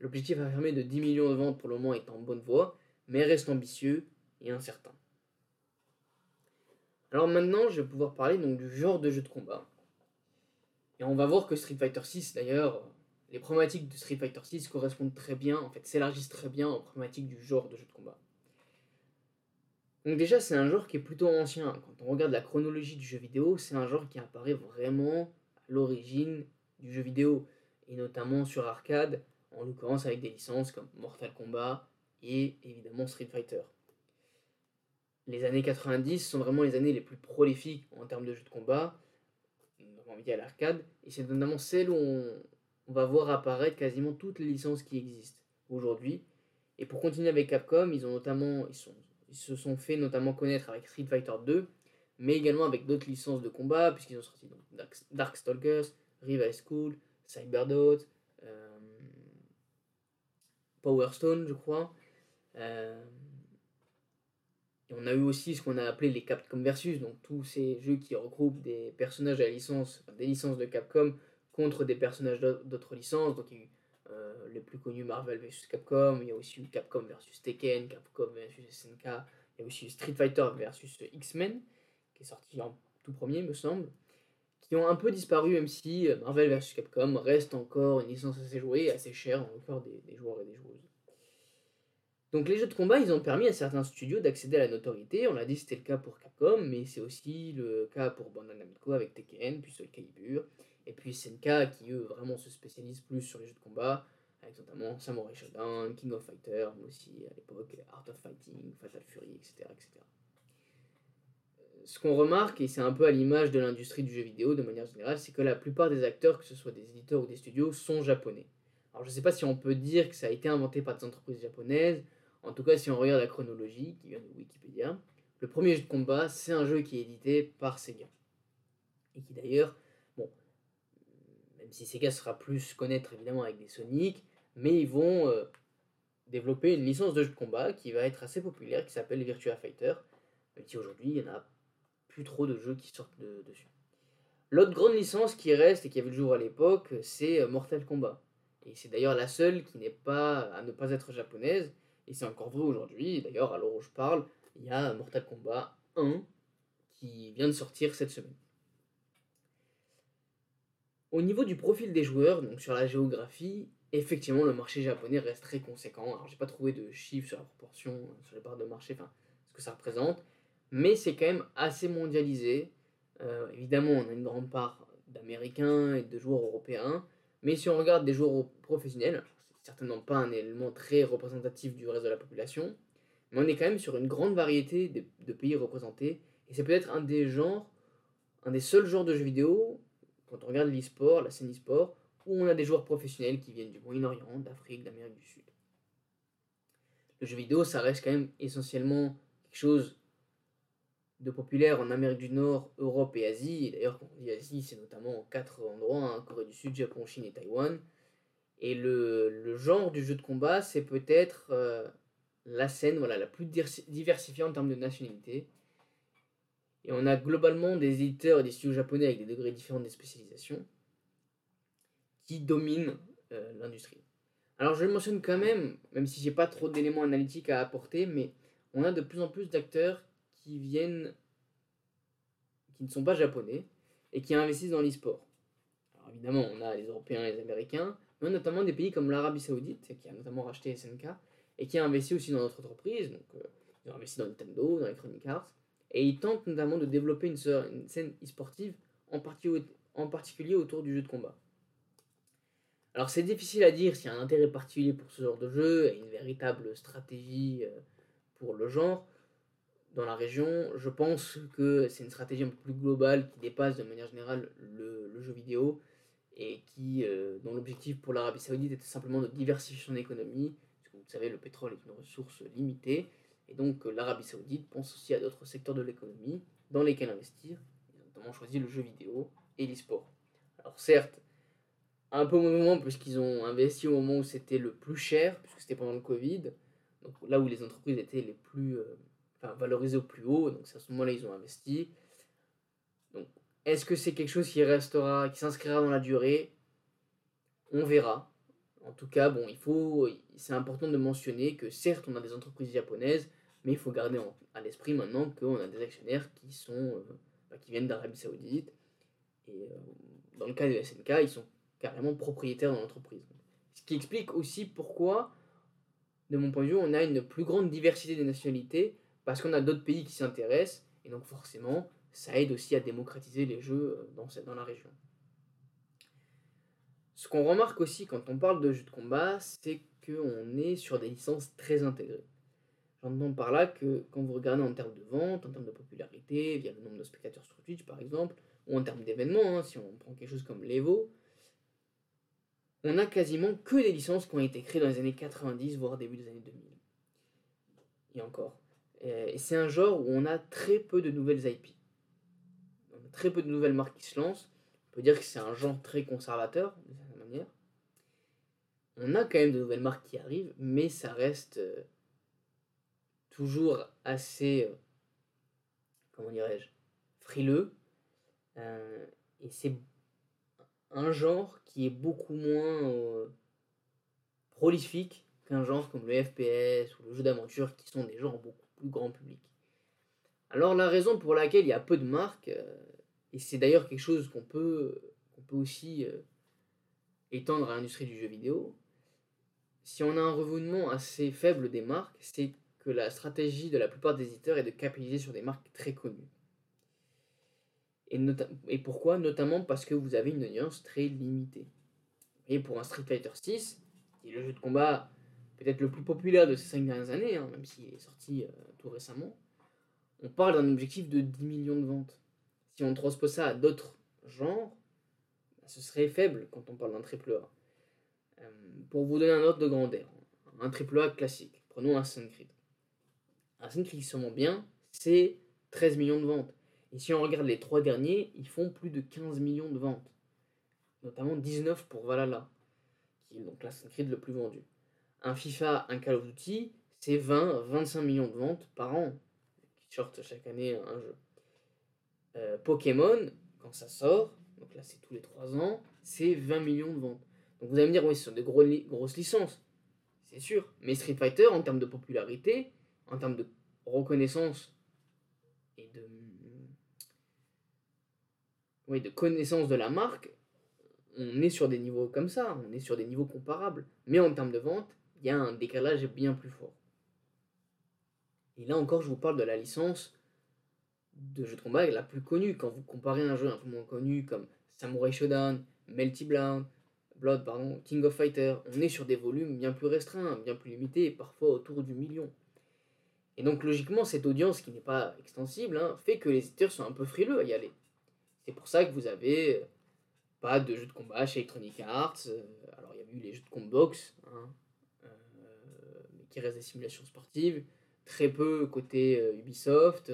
L'objectif affirmé de 10 millions de ventes pour le moment est en bonne voie, mais reste ambitieux et incertain. Alors maintenant, je vais pouvoir parler donc du genre de jeu de combat. Et on va voir que Street Fighter 6, d'ailleurs, les problématiques de Street Fighter 6 correspondent très bien, en fait, s'élargissent très bien aux problématiques du genre de jeu de combat. Donc déjà, c'est un genre qui est plutôt ancien. Quand on regarde la chronologie du jeu vidéo, c'est un genre qui apparaît vraiment à l'origine du jeu vidéo, et notamment sur arcade, en l'occurrence avec des licences comme Mortal Kombat et évidemment Street Fighter les années 90 sont vraiment les années les plus prolifiques en termes de jeux de combat, via l'arcade, et c'est notamment celle où on, va voir apparaître quasiment toutes les licences qui existent aujourd'hui. Et pour continuer avec Capcom, ils ont notamment, ils se sont fait notamment connaître avec Street Fighter 2, mais également avec d'autres licences de combat, puisqu'ils ont sorti donc Darkstalkers, Rival School, Cyberdot, euh, Power Stone, je crois. Euh, et on a eu aussi ce qu'on a appelé les Capcom Versus, donc tous ces jeux qui regroupent des personnages à licence, des licences de Capcom contre des personnages d'autres licences. Donc il y a eu euh, les plus connus Marvel vs Capcom, il y a aussi eu Capcom versus Tekken, Capcom versus SNK, il y a aussi Street Fighter versus X-Men, qui est sorti en tout premier, me semble, qui ont un peu disparu, même si euh, Marvel vs Capcom reste encore une licence assez jouée assez chère en encore des joueurs et des joueuses. Donc les jeux de combat, ils ont permis à certains studios d'accéder à la notoriété. On l'a dit, c'était le cas pour Capcom, mais c'est aussi le cas pour Bandai Namco avec Tekken, puis Soul Calibur, et puis SNK qui eux vraiment se spécialisent plus sur les jeux de combat, avec notamment Samurai Shodown, King of Fighters, mais aussi à l'époque Art of Fighting, Fatal Fury, etc. etc. Ce qu'on remarque, et c'est un peu à l'image de l'industrie du jeu vidéo de manière générale, c'est que la plupart des acteurs, que ce soit des éditeurs ou des studios, sont japonais. Alors je ne sais pas si on peut dire que ça a été inventé par des entreprises japonaises, en tout cas, si on regarde la chronologie qui vient de Wikipédia, le premier jeu de combat, c'est un jeu qui est édité par Sega. Et qui d'ailleurs, bon, même si Sega sera plus connaître évidemment avec des Sonic, mais ils vont euh, développer une licence de jeu de combat qui va être assez populaire, qui s'appelle Virtua Fighter, même si aujourd'hui il n'y en a plus trop de jeux qui sortent dessus. L'autre grande licence qui reste et qui avait le jour à l'époque, c'est euh, Mortal Kombat. Et c'est d'ailleurs la seule qui n'est pas à ne pas être japonaise, et c'est encore vrai aujourd'hui. D'ailleurs, à l'heure où je parle, il y a Mortal Kombat 1 qui vient de sortir cette semaine. Au niveau du profil des joueurs, donc sur la géographie, effectivement, le marché japonais reste très conséquent. Alors, j'ai pas trouvé de chiffres sur la proportion, euh, sur les parts de marché, enfin, ce que ça représente, mais c'est quand même assez mondialisé. Euh, évidemment, on a une grande part d'Américains et de joueurs européens, mais si on regarde des joueurs professionnels, certainement pas un élément très représentatif du reste de la population, mais on est quand même sur une grande variété de, pays représentés, et c'est peut-être un des genres, un des seuls genres de jeux vidéo, quand on regarde l'e-sport, la scène e-sport, où on a des joueurs professionnels qui viennent du Moyen-Orient, d'Afrique, d'Amérique du Sud. Le jeu vidéo, ça reste quand même essentiellement quelque chose de populaire en Amérique du Nord, Europe et Asie. D'ailleurs, quand on dit Asie, c'est notamment quatre endroits, hein, Corée du Sud, Japon, Chine et Taïwan. Et le, genre du jeu de combat, c'est peut-être euh, la scène voilà, la plus diversifiée en termes de nationalité. Et on a globalement des éditeurs et des studios japonais avec des degrés différents de spécialisation qui dominent euh, l'industrie. Alors je le mentionne quand même, même si j'ai pas trop d'éléments analytiques à apporter, mais on a de plus en plus d'acteurs qui viennent, qui ne sont pas japonais et qui investissent dans l'e-sport. Alors évidemment, on a les Européens et les Américains, mais notamment des pays comme l'Arabie Saoudite, qui a notamment racheté SNK, et qui a investi aussi dans notre entreprise. Donc, euh, ils ont investi dans Nintendo, dans Electronic Arts, et ils tentent notamment de développer une, scène e-sportive, en, en particulier autour du jeu de combat. Alors c'est difficile à dire s'il y a un intérêt particulier pour ce genre de jeu et une véritable stratégie euh, pour le genre dans la région. Je pense que c'est une stratégie un peu plus globale qui dépasse de manière générale le, jeu vidéo et qui, euh, dont l'objectif pour l'Arabie Saoudite était simplement de diversifier son économie. Parce que vous savez, le pétrole est une ressource limitée et donc euh, l'Arabie Saoudite pense aussi à d'autres secteurs de l'économie dans lesquels investir. Ils ont notamment choisi le jeu vidéo et l'e-sport. Alors certes, un peu au moment puisqu'ils ont investi au moment où c'était le plus cher, puisque c'était pendant le Covid, donc là où les entreprises étaient les plus euh, valorisées au plus haut, donc c'est à ce moment-là ils ont investi. Est-ce que c'est quelque chose qui restera, qui s'inscrira dans la durée? On verra. En tout cas, bon, il faut, c'est important de mentionner que certes on a des entreprises japonaises, mais il faut garder à l'esprit maintenant qu'on a des actionnaires qui sont, euh, bah, qui viennent d'Arabie Saoudite. Et euh, dans le cas de SNK, ils sont carrément propriétaire dans l'entreprise. Ce qui explique aussi pourquoi, de mon point de vue, on a une plus grande diversité des nationalités, parce qu'on a d'autres pays qui s'intéressent, et donc forcément, ça aide aussi à démocratiser les jeux euh, dans, dans la région. Ce qu'on remarque aussi quand on parle de jeux de combat, c'est qu'on est sur des licences très intégrées. J'entends par là que quand vous regardez en termes de vente, en termes de popularité, via le nombre de spectateurs sur Twitch par exemple, ou en termes d'événements, hein, si on prend quelque chose comme l'Evo, on a quasiment que des licences qui ont été créées dans les années 90, voire début des années 2000. Et encore. Et c'est un genre où on a très peu de nouvelles IP. Très peu de nouvelles marques qui se lancent. On peut dire que c'est un genre très conservateur, de certaine manière. On a quand même de nouvelles marques qui arrivent, mais ça reste euh, toujours assez, euh, comment dirais-je, frileux. Euh, et c'est un genre qui est beaucoup moins prolifique qu'un genre comme le FPS ou le jeu d'aventure qui sont des genres beaucoup plus grand public. Alors la raison pour laquelle il y a peu de marques, et c'est d'ailleurs quelque chose qu'on peut, peut aussi euh, étendre à l'industrie du jeu vidéo, si on a un revenant assez faible des marques, c'est que la stratégie de la plupart des éditeurs est de capitaliser sur des marques très connues. Et, pourquoi? Notamment parce que vous avez une audience très limitée. Et pour un Street Fighter 6, qui est le jeu de combat peut-être le plus populaire de ces 5 dernières années, hein, même s'il est sorti euh, tout récemment, on parle d'un objectif de 10 millions de ventes. Si on transpose ça à d'autres genres, bah, ce serait faible quand on parle d'un triple A. Euh, pour vous donner un ordre de grandeur, un triple A classique, prenons un Creed. Un Creed vend bien, c'est 13 millions de ventes. Et si on regarde les trois derniers, ils font plus de 15 millions de ventes. Notamment 19 pour Valhalla, qui est donc l'Assassin's Creed le plus vendu. Un FIFA, un Call of Duty, c'est 20-25 millions de ventes par an, qui sortent chaque année un jeu. Euh, Pokémon, quand ça sort, donc là c'est tous les 3 ans, c'est 20 millions de ventes. Donc vous allez me dire, oui, ce sont des gros grosses licences, c'est sûr. Mais Street Fighter, en termes de popularité, en termes de reconnaissance et de de connaissance de la marque, on est sur des niveaux comme ça, on est sur des niveaux comparables. Mais en termes de vente, il y a un décalage bien plus fort. Et là encore, je vous parle de la licence de jeu de combat la plus connue. Quand vous comparez un jeu un peu moins connu comme Samurai Shodown, Melty Blood, Blood pardon, King of Fighter, on est sur des volumes bien plus restreints, bien plus limités, parfois autour du million. Et donc logiquement, cette audience qui n'est pas extensible hein, fait que les éditeurs sont un peu frileux à y aller. C'est pour ça que vous avez euh, pas de jeux de combat chez Electronic Arts. Euh, alors il y a eu les jeux de combox, hein, euh, qui restent des simulations sportives. Très peu côté Ubisoft.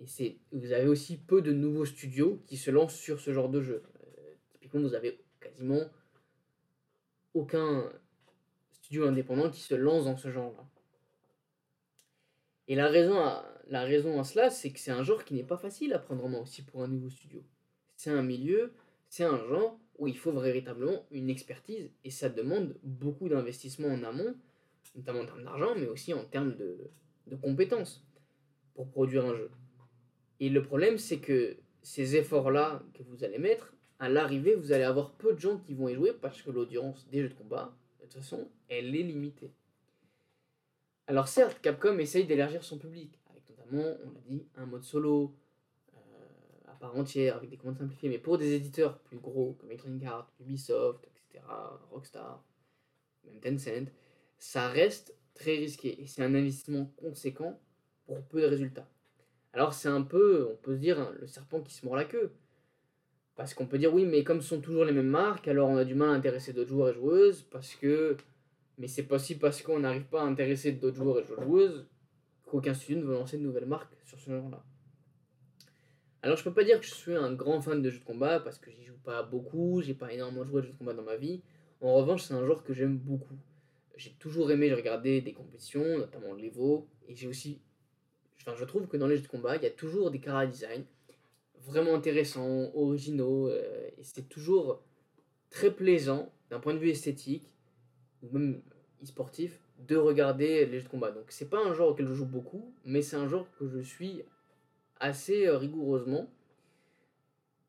Et vous avez aussi peu de nouveaux studios qui se lancent sur ce genre de jeu. typiquement, vous avez quasiment aucun studio indépendant qui se lance dans ce genre-là. Et la raison à, la raison à cela, c'est que c'est un genre qui n'est pas facile à prendre en main aussi pour un nouveau studio. C'est un milieu, c'est un genre où il faut véritablement une expertise et ça demande beaucoup d'investissement en amont, notamment en termes d'argent, mais aussi en termes de, de compétences pour produire un jeu. Et le problème, c'est que ces efforts-là que vous allez mettre, à l'arrivée, vous allez avoir peu de gens qui vont y jouer parce que l'audience des jeux de combat, de toute façon, elle est limitée. Alors certes, Capcom essaye d'élargir son public, avec notamment, on l'a dit, un mode solo euh, à part entière, avec des commandes simplifiées, mais pour des éditeurs plus gros comme Electronic Arts, Ubisoft, etc., Rockstar, même Tencent, ça reste très risqué et c'est un investissement conséquent pour peu de résultats. Alors c'est un peu, on peut se dire, hein, le serpent qui se mord la queue. Parce qu'on peut dire oui, mais comme ce sont toujours les mêmes marques, alors on a du mal à intéresser d'autres joueurs et joueuses, parce que mais c'est pas aussi parce qu'on n'arrive pas à intéresser d'autres joueurs et joueuses qu'aucun studio ne veut lancer de nouvelles marques sur ce genre-là. Alors je peux pas dire que je suis un grand fan de jeux de combat parce que j'y joue pas beaucoup, j'ai pas énormément joué de jeux de combat dans ma vie. En revanche, c'est un genre que j'aime beaucoup. J'ai toujours aimé regarder des compétitions, notamment l'Evo, et j'ai aussi. Je trouve que dans les jeux de combat, il y a toujours des cara design vraiment intéressants, originaux, euh, et c'est toujours très plaisant d'un point de vue esthétique ou même e-sportif, de regarder les jeux de combat. Donc c'est pas un genre auquel je joue beaucoup, mais c'est un genre que je suis assez euh, rigoureusement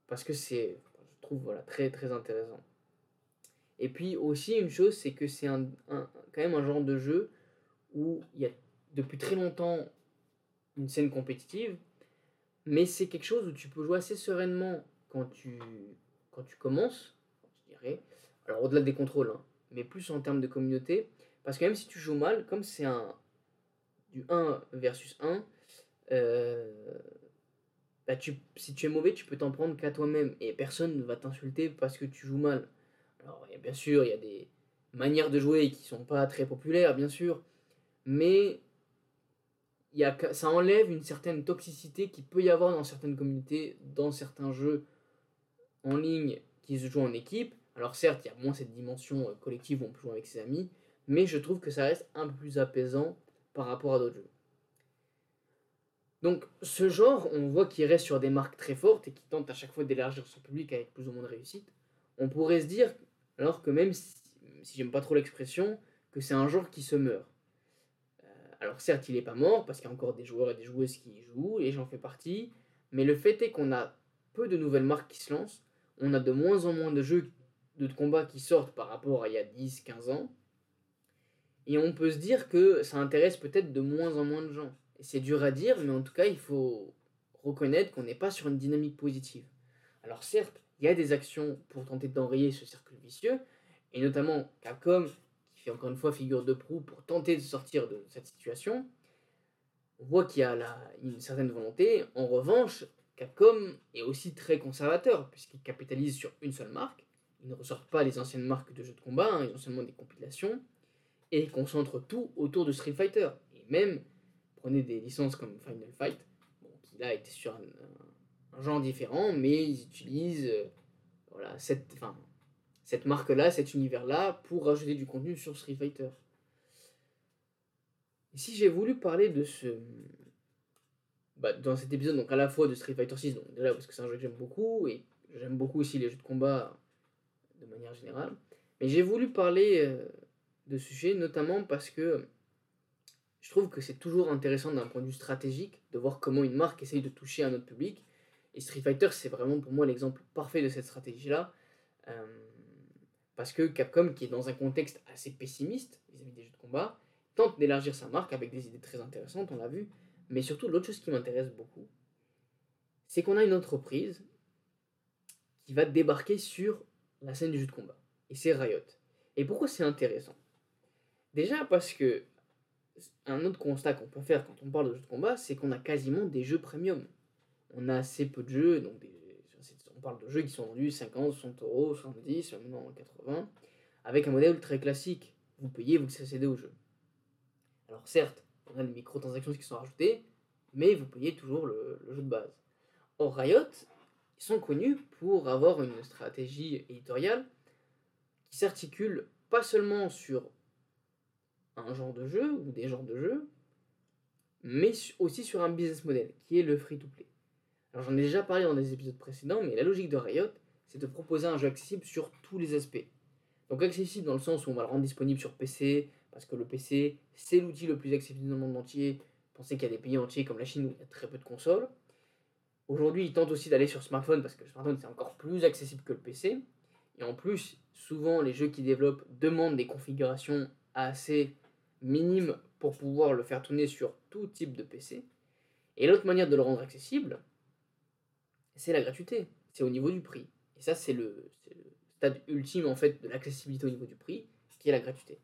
parce que c'est, je trouve, voilà, très très intéressant. Et puis aussi une chose, c'est que c'est un, quand même un genre de jeu où il y a depuis très longtemps une scène compétitive, mais c'est quelque chose où tu peux jouer assez sereinement quand tu, quand tu commences, je dirais. Alors au-delà des contrôles, hein, mais plus en termes de communauté. Parce que même si tu joues mal, comme c'est un du 1 versus 1, euh, bah tu, si tu es mauvais, tu peux t'en prendre qu'à toi-même et personne ne va t'insulter parce que tu joues mal. Alors, bien sûr, il y a des manières de jouer qui sont pas très populaires, bien sûr, mais y a, ça enlève une certaine toxicité qui peut y avoir dans certaines communautés, dans certains jeux en ligne qui se jouent en équipe, alors certes, il y a moins cette dimension euh, collective où on peut jouer avec ses amis, mais je trouve que ça reste un peu plus apaisant par rapport à d'autres jeux. Donc ce genre, on voit qu'il reste sur des marques très fortes et qui tente à chaque fois d'élargir son public avec plus ou moins de réussite. On pourrait se dire, alors que même si, j'aime pas trop l'expression, que c'est un genre qui se meurt. Alors certes, il n'est pas mort parce qu'il y a encore des joueurs et des joueuses qui y jouent et j'en fais partie, mais le fait est qu'on a peu de nouvelles marques qui se lancent, on a de moins en moins de jeux de combats qui sortent par rapport à il y a 10-15 ans. Et on peut se dire que ça intéresse peut-être de moins en moins de gens. Et c'est dur à dire, mais en tout cas, il faut reconnaître qu'on n'est pas sur une dynamique positive. Alors certes, il y a des actions pour tenter d'enrayer ce cercle vicieux, et notamment Capcom, qui fait encore une fois figure de proue pour tenter de sortir de cette situation. On voit qu'il y a là une certaine volonté. En revanche, Capcom est aussi très conservateur, puisqu'il capitalise sur une seule marque, ils ne ressortent pas les anciennes marques de jeux de combat, hein, ils ont seulement des compilations, et ils concentrent tout autour de Street Fighter. Et même, prenez des licences comme Final Fight, qui là était sur un, genre différent, mais ils utilisent euh, voilà, cette, cette marque-là, cet univers-là, pour rajouter du contenu sur Street Fighter. Et si j'ai voulu parler de ce... Bah, dans cet épisode, donc à la fois de Street Fighter 6, donc déjà parce que c'est un jeu que j'aime beaucoup, et j'aime beaucoup aussi les jeux de combat de manière générale. Mais j'ai voulu parler euh, de ce sujet notamment parce que je trouve que c'est toujours intéressant d'un point de vue stratégique de voir comment une marque essaye de toucher un autre public Et Street Fighter, c'est vraiment pour moi l'exemple parfait de cette stratégie-là. Euh, parce que Capcom, qui est dans un contexte assez pessimiste vis-à-vis des jeux de combat, tente d'élargir sa marque avec des idées très intéressantes, on l'a vu. Mais surtout, l'autre chose qui m'intéresse beaucoup, c'est qu'on a une entreprise qui va débarquer sur la scène du jeu de combat. Et c'est Riot. Et pourquoi c'est intéressant? Déjà parce que un autre constat qu'on peut faire quand on parle de jeux de combat, c'est qu'on a quasiment des jeux premium. On a assez peu de jeux, donc on parle de jeux qui sont vendus 50, 60 euros, 70, maintenant 80, avec un modèle très classique. Vous payez, vous accédez au jeu. Alors certes, on a les microtransactions qui sont rajoutées, mais vous payez toujours le, le jeu de base. Or Riot, ils sont connus pour avoir une stratégie éditoriale qui s'articule pas seulement sur un genre de jeu ou des genres de jeux, mais aussi sur un business model qui est le free-to-play. Alors j'en ai déjà parlé dans des épisodes précédents, mais la logique de Riot, c'est de proposer un jeu accessible sur tous les aspects. Donc accessible dans le sens où on va le rendre disponible sur PC, parce que le PC, c'est l'outil le plus accessible dans le monde entier. Pensez qu'il y a des pays entiers comme la Chine où il y a très peu de consoles. Aujourd'hui, ils tentent aussi d'aller sur smartphone, parce que le smartphone, c'est encore plus accessible que le PC. Et en plus, souvent, les jeux qui développent demandent des configurations assez minimes pour pouvoir le faire tourner sur tout type de PC. Et l'autre manière de le rendre accessible, c'est la gratuité. C'est au niveau du prix. Et ça, c'est le, stade ultime en fait de l'accessibilité au niveau du prix, qui est la gratuité.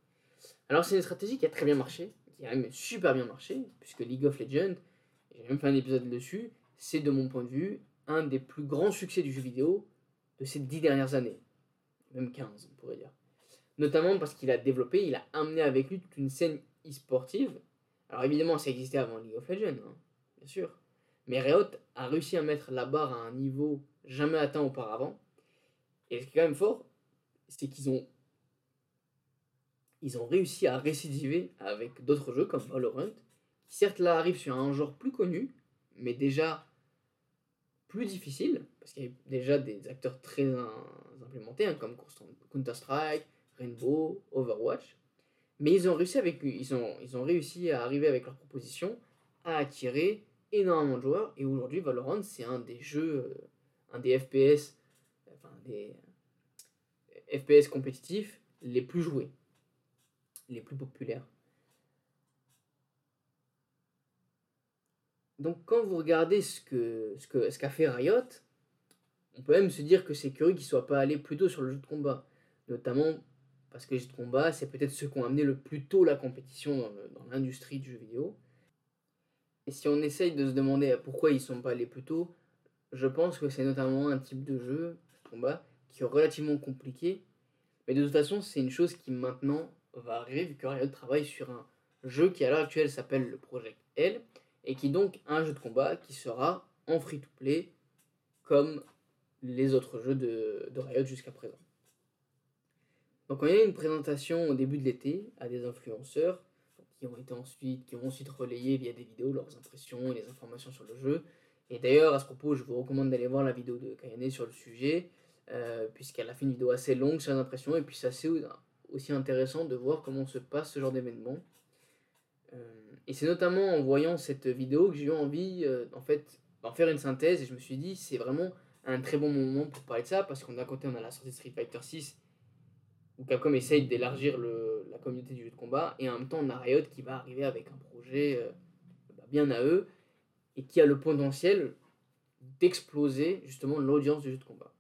Alors c'est une stratégie qui a très bien marché, qui a même super bien marché, puisque League of Legends, j'ai même fait un épisode dessus, c'est de mon point de vue un des plus grands succès du jeu vidéo de ces dix dernières années. Même 15, on pourrait dire. Notamment parce qu'il a développé, il a amené avec lui toute une scène e-sportive. Alors évidemment, ça existait avant League of Legends, hein, bien sûr. Mais Riot a réussi à mettre la barre à un niveau jamais atteint auparavant. Et ce qui est quand même fort, c'est qu'ils ont, ils ont réussi à récidiver avec d'autres jeux comme Valorant, qui certes là arrive sur un genre plus connu, mais déjà plus difficile, parce qu'il y a déjà des acteurs très implémentés, hein, comme Counter-Strike, Rainbow, Overwatch. Mais ils ont réussi avec ils ont, ils ont réussi à arriver avec leur proposition à attirer énormément de joueurs. Et aujourd'hui, Valorant, c'est un des jeux, euh, un des FPS, enfin des FPS compétitifs les plus joués, les plus populaires. Donc quand vous regardez ce que ce que ce qu'a fait Riot, on peut même se dire que c'est curieux qu'ils soient pas allés plus tôt sur le jeu de combat, notamment parce que les jeux de combat, c'est peut-être ceux qui ont amené le plus tôt la compétition dans l'industrie du jeu vidéo. Et si on essaye de se demander pourquoi ils sont pas allés plus tôt, je pense que c'est notamment un type de jeu, de combat, qui est relativement compliqué. Mais de toute façon, c'est une chose qui maintenant va arriver vu que Riot travaille sur un jeu qui à l'heure actuelle s'appelle le Project L et qui est donc un jeu de combat qui sera en free-to-play comme les autres jeux de, Riot jusqu'à présent. Donc on a eu une présentation au début de l'été à des influenceurs qui ont été ensuite, qui ont ensuite relayé via des vidéos leurs impressions et les informations sur le jeu. Et d'ailleurs, à ce propos, je vous recommande d'aller voir la vidéo de Kayane sur le sujet, euh, puisqu'elle a fait une vidéo assez longue sur les impressions, et puis c'est assez aussi intéressant de voir comment se passe ce genre d'événement. Euh, et c'est notamment en voyant cette vidéo que j'ai eu envie, euh, en fait, d'en faire une synthèse, et je me suis dit, c'est vraiment un très bon moment pour parler de ça, parce qu'on d'un côté, on a la sortie de Street Fighter 6, où Capcom essaye d'élargir la communauté du jeu de combat, et en même temps on a Riot qui va arriver avec un projet euh, bah, bien à eux, et qui a le potentiel d'exploser justement l'audience du jeu de combat.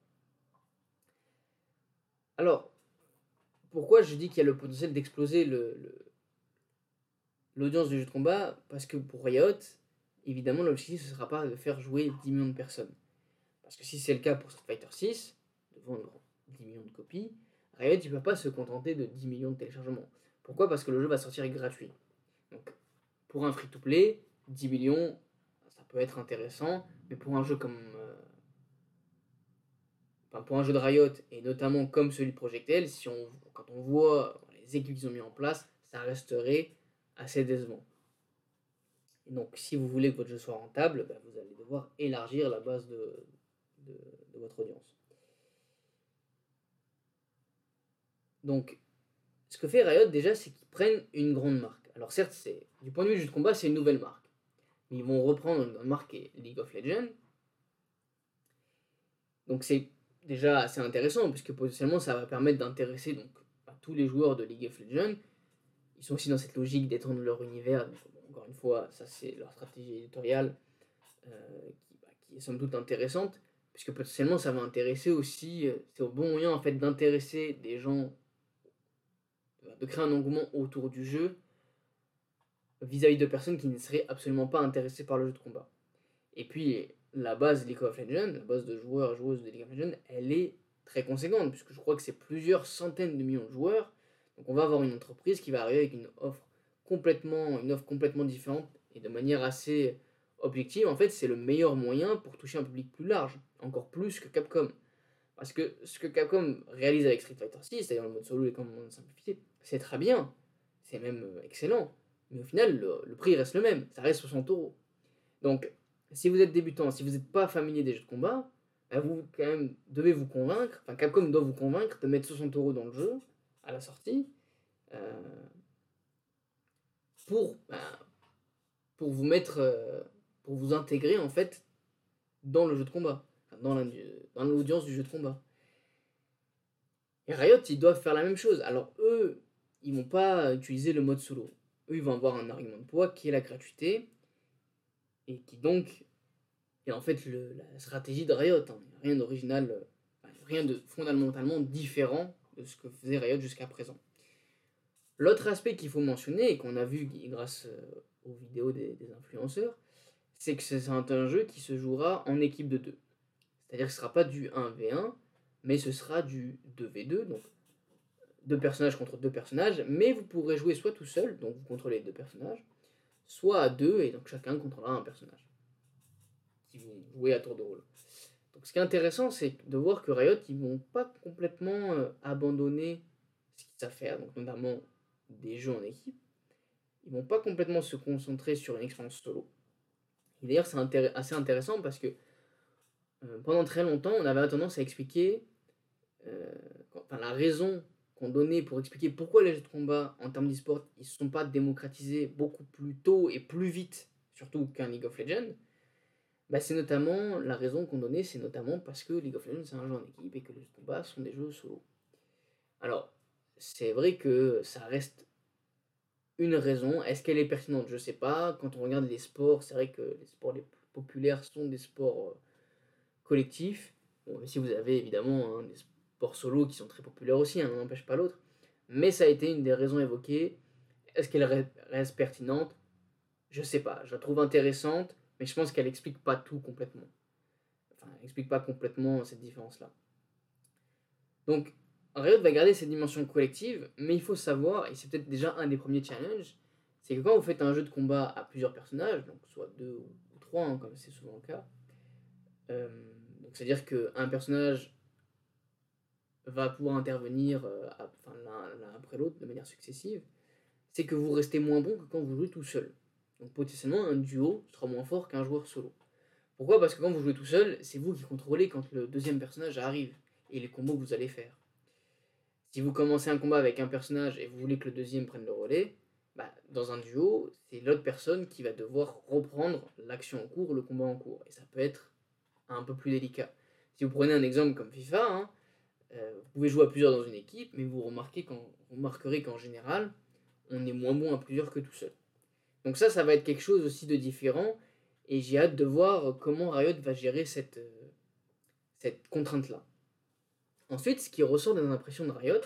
Alors, pourquoi je dis qu'il y a le potentiel d'exploser l'audience du jeu de combat? Parce que pour Riot, évidemment, l'objectif ne sera pas de faire jouer 10 millions de personnes. Parce que si c'est le cas pour Street Fighter 6, de vendre 10 millions de copies, Riot ne peut pas se contenter de 10 millions de téléchargements. Pourquoi? Parce que le jeu va sortir gratuit. Donc, pour un free-to-play, 10 millions, ça peut être intéressant, mais pour un jeu comme. Euh, enfin, pour un jeu de Riot, et notamment comme celui de Project si on, quand on voit les équipes qu'ils ont mis en place, ça resterait assez décevant. Et donc, si vous voulez que votre jeu soit rentable, bah, vous allez devoir élargir la base de votre audience. Donc, ce que fait Riot déjà, c'est qu'ils prennent une grande marque. Alors certes, c'est du point de vue du combat, c'est une nouvelle marque. Mais ils vont reprendre une marque League of Legends Donc c'est déjà assez intéressant, puisque potentiellement ça va permettre d'intéresser donc tous les joueurs de League of Legends. Ils sont aussi dans cette logique d'étendre leur univers. encore une fois, ça c'est leur stratégie éditoriale euh, bah, qui, est somme toute intéressante, puisque potentiellement ça va intéresser aussi, euh, c'est au bon moyen en fait d'intéresser des gens, de créer un engouement autour du jeu vis-à-vis de personnes qui ne seraient absolument pas intéressées par le jeu de combat. Et puis la base League of Legends, la base de joueurs et joueuses de League of Legends, elle est très conséquente, puisque je crois que c'est plusieurs centaines de millions de joueurs. Donc on va avoir une entreprise qui va arriver avec une offre complètement, une offre complètement différente et de manière assez objective. En fait, c'est le meilleur moyen pour toucher un public plus large, encore plus que Capcom. Parce que ce que Capcom réalise avec Street Fighter 6, c'est-à-dire le mode solo et le mode simplifié, c'est très bien, c'est même euh, excellent. Mais au final, le, prix reste le même, ça reste 60 euros. Donc, si vous êtes débutant, si vous n'êtes pas familier des jeux de combat, bah, vous quand même devez vous convaincre, enfin Capcom doit vous convaincre de mettre 60 euros dans le jeu à la sortie euh, pour, bah, pour vous mettre, euh, pour vous intégrer en fait dans le jeu de combat, dans l'audience du jeu de combat. Et Riot, ils doivent faire la même chose. Alors eux, ils vont pas utiliser le mode solo. Eux, ils vont avoir un argument de poids qui est la gratuité et qui donc est en fait la stratégie de Riot. Hein. Rien d'original, euh, rien de fondamentalement différent de ce que faisait Riot jusqu'à présent. L'autre aspect qu'il faut mentionner et qu'on a vu grâce euh, aux vidéos des, influenceurs, c'est que c'est un jeu qui se jouera en équipe de deux. C'est-à-dire que ce ne sera pas du 1v1, mais ce sera du 2v2, donc deux personnages contre deux personnages, mais vous pourrez jouer soit tout seul, donc vous contrôlez deux personnages, soit à deux, et donc chacun contrôlera un personnage qui vont jouer à tour de rôle. Donc ce qui est intéressant, c'est de voir que Riot, ils vont pas complètement euh, abandonner ce qu'ils savent faire, donc notamment des jeux en équipe. Ils vont pas complètement se concentrer sur une expérience solo. D'ailleurs, c'est assez intéressant parce que pendant très longtemps, on avait tendance à expliquer euh, enfin, la raison qu'on donnait pour expliquer pourquoi les jeux de combat en termes d'e-sport ils ne sont pas démocratisés beaucoup plus tôt et plus vite, surtout qu'un League of Legends, bah, c'est notamment la raison qu'on donnait, c'est notamment parce que League of Legends c'est un jeu en équipe et que les jeux de combat sont des jeux solo. Alors, c'est vrai que ça reste une raison. Est-ce qu'elle est pertinente? Je sais pas. Quand on regarde les sports, c'est vrai que les sports les plus populaires sont des sports euh, collectifs. Bon, mais si vous avez évidemment hein, des sports solo qui sont très populaires aussi, hein, n'empêche pas l'autre. Mais ça a été une des raisons évoquées. Est-ce qu'elle reste pertinente? Je sais pas. Je la trouve intéressante mais je pense qu'elle explique pas tout complètement. Enfin, elle explique pas complètement cette différence-là. Donc, Riot va garder cette dimension collective, mais il faut savoir, et c'est peut-être déjà un des premiers challenges, c'est que quand vous faites un jeu de combat à plusieurs personnages, donc soit deux ou trois, hein, comme c'est souvent le cas, euh, c'est-à-dire qu'un personnage va pouvoir intervenir euh, l'un après l'autre de manière successive, c'est que vous restez moins bon que quand vous jouez tout seul. Donc potentiellement, un duo sera moins fort qu'un joueur solo. Pourquoi? Parce que quand vous jouez tout seul, c'est vous qui contrôlez quand le deuxième personnage arrive et les combos que vous allez faire. Si vous commencez un combat avec un personnage et vous voulez que le deuxième prenne le relais, bah, dans un duo, c'est l'autre personne qui va devoir reprendre l'action en cours, le combat en cours. Et ça peut être un peu plus délicat. Si vous prenez un exemple comme FIFA, hein, euh, vous pouvez jouer à plusieurs dans une équipe, mais vous, remarquez quand, vous remarquerez qu'en général, on est moins bon à plusieurs que tout seul. Donc ça, ça va être quelque chose aussi de différent. Et j'ai hâte de voir comment Riot va gérer cette, euh, cette contrainte-là. Ensuite, ce qui ressort des impressions de Riot,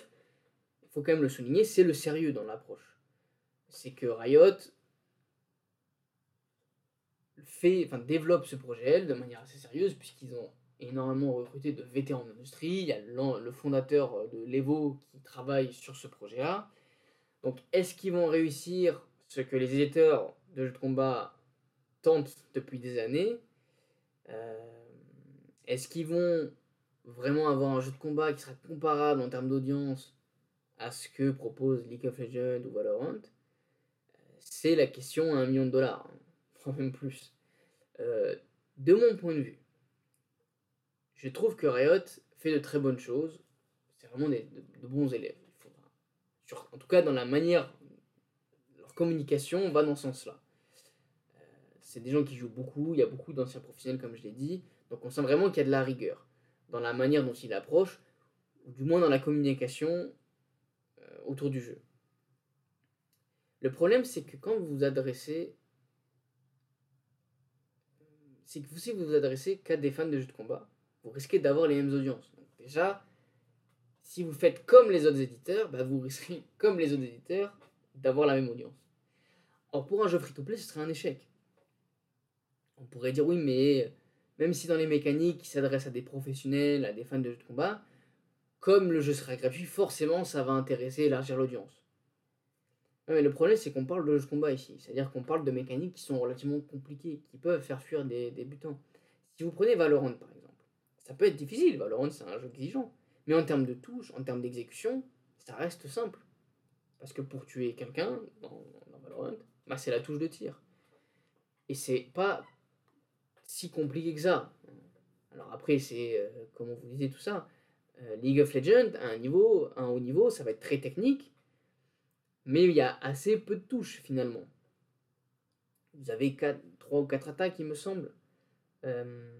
il faut quand même le souligner, c'est le sérieux dans l'approche. C'est que Riot fait, enfin, développe ce projet de manière assez sérieuse, puisqu'ils ont énormément recruté de vétérans de l'industrie. Il y a le fondateur de l'Evo qui travaille sur ce projet-là. Donc, est-ce qu'ils vont réussir ce que les éditeurs de jeux de combat tentent depuis des années. Euh, est-ce qu'ils vont vraiment avoir un jeu de combat qui sera comparable en termes d'audience à ce que propose League of Legends ou Valorant? C'est la question à un million de dollars, même plus. Euh, de mon point de vue, je trouve que Riot fait de très bonnes choses. C'est vraiment de, bons élèves. en tout cas, dans la manière communication va dans ce sens-là. Euh, c'est des gens qui jouent beaucoup, il y a beaucoup d'anciens professionnels, comme je l'ai dit, donc on sent vraiment qu'il y a de la rigueur. dans la manière dont il approche, ou du moins dans la communication euh, autour du jeu. Le problème, c'est que quand vous vous adressez. C'est que si vous vous adressez qu'à des fans de jeux de combat, vous risquez d'avoir les mêmes audiences. Déjà, si vous faites comme les autres éditeurs, bah vous risquez, [laughs] comme les autres éditeurs, d'avoir la même audience. Or, pour un jeu free-to-play, ce serait un échec. On pourrait dire oui, mais même si dans les mécaniques, il s'adresse à des professionnels, à des fans de jeux de combat, comme le jeu sera gratuit, forcément, ça va intéresser et élargir l'audience. Le problème, c'est qu'on parle de jeux de combat ici. C'est-à-dire qu'on parle de mécaniques qui sont relativement compliquées, qui peuvent faire fuir des débutants. Si vous prenez Valorant, par exemple, ça peut être difficile. Valorant, c'est un jeu exigeant. Mais en termes de touche, en termes d'exécution, ça reste simple. Parce que pour tuer quelqu'un dans, Valorant, bah, c'est la touche de tir. Et c'est pas si compliqué que ça. Alors après, c'est, euh, comme on vous disait tout ça, euh, League of Legends, à un, niveau, un haut niveau, ça va être très technique, mais il y a assez peu de touches finalement. Vous avez 3 ou 4 attaques, il me semble. Euh,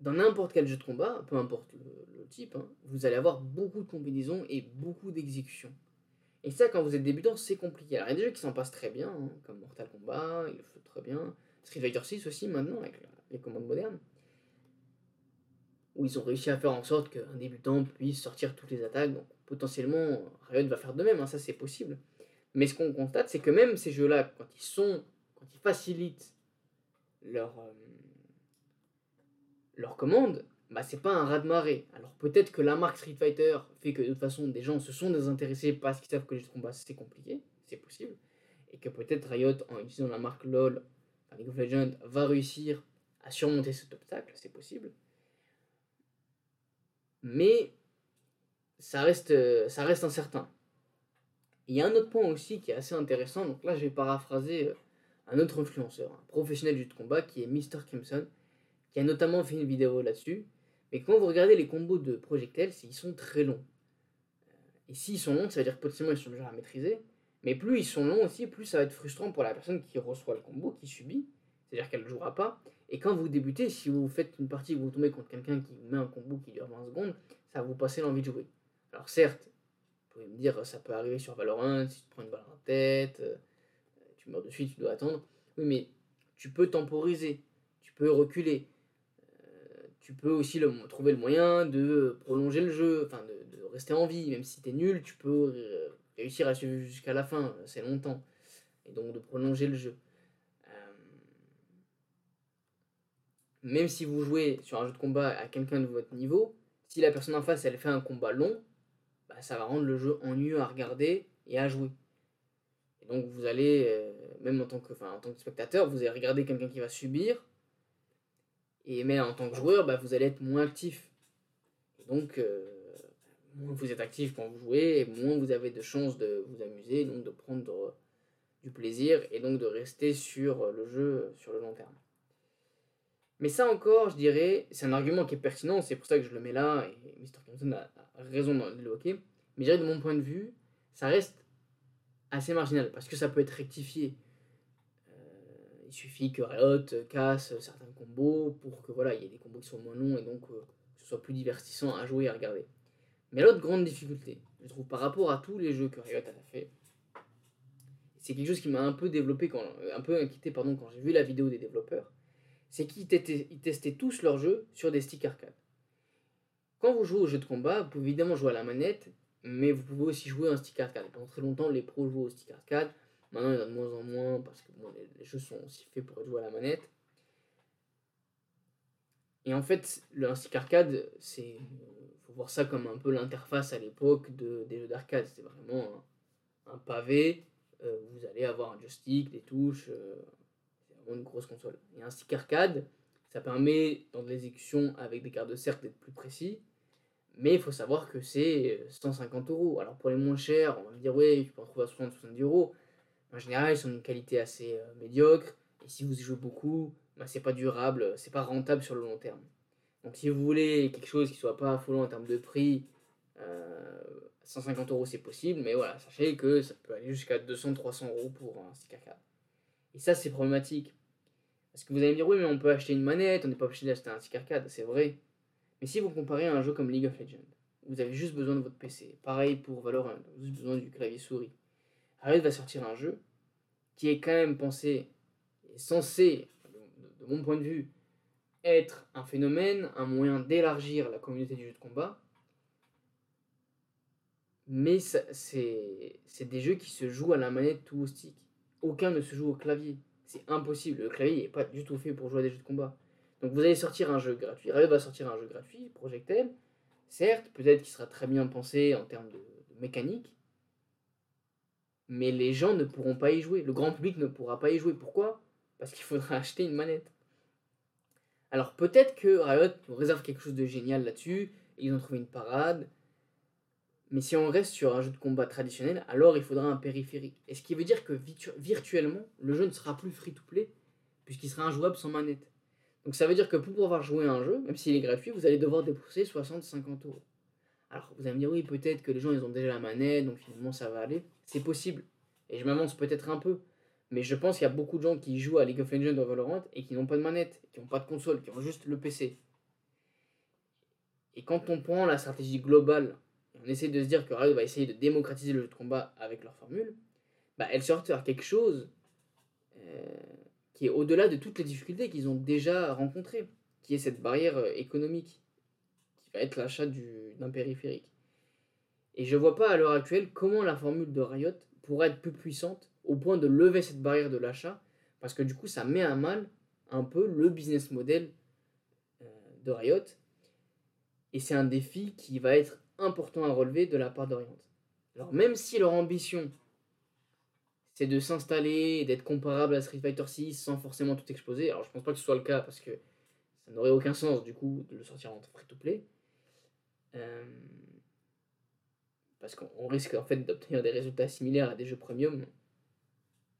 dans n'importe quel jeu de combat, peu importe le, type, hein, vous allez avoir beaucoup de combinaisons et beaucoup d'exécutions. Et ça, quand vous êtes débutant, c'est compliqué. Alors, il y a des jeux qui s'en passent très bien, hein, comme Mortal Kombat, il le fait très bien. Street Fighter 6 aussi, maintenant, avec les commandes modernes. Où ils ont réussi à faire en sorte qu'un débutant puisse sortir toutes les attaques. Donc, potentiellement, Riot va faire de même, hein, ça c'est possible. Mais ce qu'on constate, c'est que même ces jeux-là, quand ils sont, quand ils facilitent leur, euh, leur commande, bah, c'est pas un raz-de-marée. Alors peut-être que la marque Street Fighter fait que de toute façon des gens se sont désintéressés parce qu'ils savent que les jeux de combat c'est compliqué, c'est possible. Et que peut-être Riot, en utilisant la marque LOL, League of Legends, va réussir à surmonter cet obstacle, c'est possible. Mais ça reste, ça reste incertain. Il y a un autre point aussi qui est assez intéressant, donc là je vais paraphraser euh, un autre influenceur, un professionnel du combat qui est Mr. Crimson, qui a notamment fait une vidéo là-dessus. Mais quand vous regardez les combos de projectiles, ils sont très longs. Euh, et s'ils sont longs, ça veut dire que potentiellement ils sont déjà à maîtriser. Mais plus ils sont longs aussi, plus ça va être frustrant pour la personne qui reçoit le combo, qui subit. C'est-à-dire qu'elle ne jouera pas. Et quand vous débutez, si vous faites une partie où vous tombez contre quelqu'un qui met un combo qui dure 20 secondes, ça va vous passer l'envie de jouer. Alors certes, pouvez me dire, ça peut arriver sur Valorant, si tu prends une balle en tête, euh, tu meurs de suite, tu dois attendre. Oui, mais tu peux temporiser, tu peux reculer tu peux aussi trouver le moyen de prolonger le jeu, enfin de, rester en vie, même si t'es nul, tu peux réussir à suivre jusqu'à la fin, c'est longtemps, et donc de prolonger le jeu. Euh, même si vous jouez sur un jeu de combat à quelqu'un de votre niveau, si la personne en face elle fait un combat long, bah, ça va rendre le jeu ennuyeux à regarder et à jouer. Et donc vous allez, euh, même en tant, que, en tant que spectateur, vous allez regarder quelqu'un qui va subir, et, mais en tant que joueur, bah, vous allez être moins actif. Et donc, euh, moins vous êtes actif quand vous jouez, moins vous avez de chances de vous amuser, donc de prendre du plaisir, et donc de rester sur le jeu sur le long terme. Mais ça encore, je dirais, c'est un argument qui est pertinent, c'est pour ça que je le mets là, et Mr. Crimson a, raison de l'évoquer. Mais je dirais, de mon point de vue, ça reste assez marginal, parce que ça peut être rectifié il suffit que Riot casse certains combos pour que voilà, il y ait des combos qui soient moins longs et donc euh, que ce soit plus divertissant à jouer et à regarder. Mais l'autre grande difficulté, je trouve, par rapport à tous les jeux que Riot a fait, c'est quelque chose qui m'a un peu développé, quand, un peu inquiété quand j'ai vu la vidéo des développeurs, c'est qu'ils testaient tous leurs jeux sur des sticks arcade. Quand vous jouez au jeu de combat, vous pouvez évidemment jouer à la manette, mais vous pouvez aussi jouer un stick arcade. Pendant très longtemps, les pros jouaient au stick arcade, Maintenant, il y en a de moins en moins parce que les, jeux sont aussi faits pour être joués à la manette. Et en fait, le stick arcade, c'est faut voir ça comme un peu l'interface à l'époque de, des jeux d'arcade. C'est vraiment un, pavé. Euh, vous allez avoir un joystick, des touches. Euh, c'est vraiment une grosse console. Et un stick arcade, ça permet dans l'exécution avec des cartes de cercle d'être plus précis. Mais il faut savoir que c'est 150 euros. Alors pour les moins chers, on va me dire, oui, tu peux en trouver à 60-70 euros. En général, ils sont d'une qualité assez euh, médiocre. Et si vous y jouez beaucoup, bah, c'est pas durable, c'est pas rentable sur le long terme. Donc si vous voulez quelque chose qui soit pas affolant en termes de prix, 150 euh, euros c'est possible, mais voilà, sachez que ça peut aller jusqu'à 200-300 euros pour un stick arcade. Et ça c'est problématique. Parce que vous allez me dire, oui, mais on peut acheter une manette, on n'est pas obligé d'acheter un stick arcade, c'est vrai. Mais si vous comparez à un jeu comme League of Legends, vous avez juste besoin de votre PC. Pareil pour Valorant, vous avez juste besoin du clavier souris. Riot va sortir un jeu qui est quand même pensé, et censé, de mon point de vue, être un phénomène, un moyen d'élargir la communauté du jeu de combat. Mais c'est des jeux qui se jouent à la manette ou au stick. Aucun ne se joue au clavier. C'est impossible. Le clavier n'est pas du tout fait pour jouer à des jeux de combat. Donc vous allez sortir un jeu gratuit. Riot va sortir un jeu gratuit, Projectel. Certes, peut-être qu'il sera très bien pensé en termes de, mécanique. Mais les gens ne pourront pas y jouer. Le grand public ne pourra pas y jouer. Pourquoi? Parce qu'il faudra [laughs] acheter une manette. Alors peut-être que Riot réserve quelque chose de génial là-dessus. Ils ont trouvé une parade. Mais si on reste sur un jeu de combat traditionnel, alors il faudra un périphérique. Et ce qui veut dire que virtuellement, le jeu ne sera plus free-to-play, puisqu'il sera injouable sans manette. Donc ça veut dire que pour pouvoir jouer à un jeu, même s'il est gratuit, vous allez devoir débourser 60-50 euros. Alors vous allez me dire, oui, peut-être que les gens, ils ont déjà la manette, donc finalement ça va aller. C'est possible. Et je m'avance peut-être un peu. Mais je pense qu'il y a beaucoup de gens qui jouent à League of Legends ou Valorant et qui n'ont pas de manette, qui n'ont pas de console, qui ont juste le PC. Et quand on prend la stratégie globale, on essaie de se dire que Riot va essayer de démocratiser le jeu de combat avec leur formule, bah, elle sort quelque chose euh, qui est au-delà de toutes les difficultés qu'ils ont déjà rencontrées, qui est cette barrière euh, économique, qui va être l'achat d'un périphérique. Et je vois pas à l'heure actuelle comment la formule de Riot pourrait être plus puissante au point de lever cette barrière de l'achat, parce que du coup ça met à mal un peu le business model euh, de Riot, et c'est un défi qui va être important à relever de la part d'Orient. Alors même si leur ambition c'est de s'installer d'être comparable à Street Fighter 6 sans forcément tout exploser. Alors je pense pas que ce soit le cas parce que ça n'aurait aucun sens du coup de le sortir en free-to-play. Euh, parce qu'on risque en fait d'obtenir des résultats similaires à des jeux premium,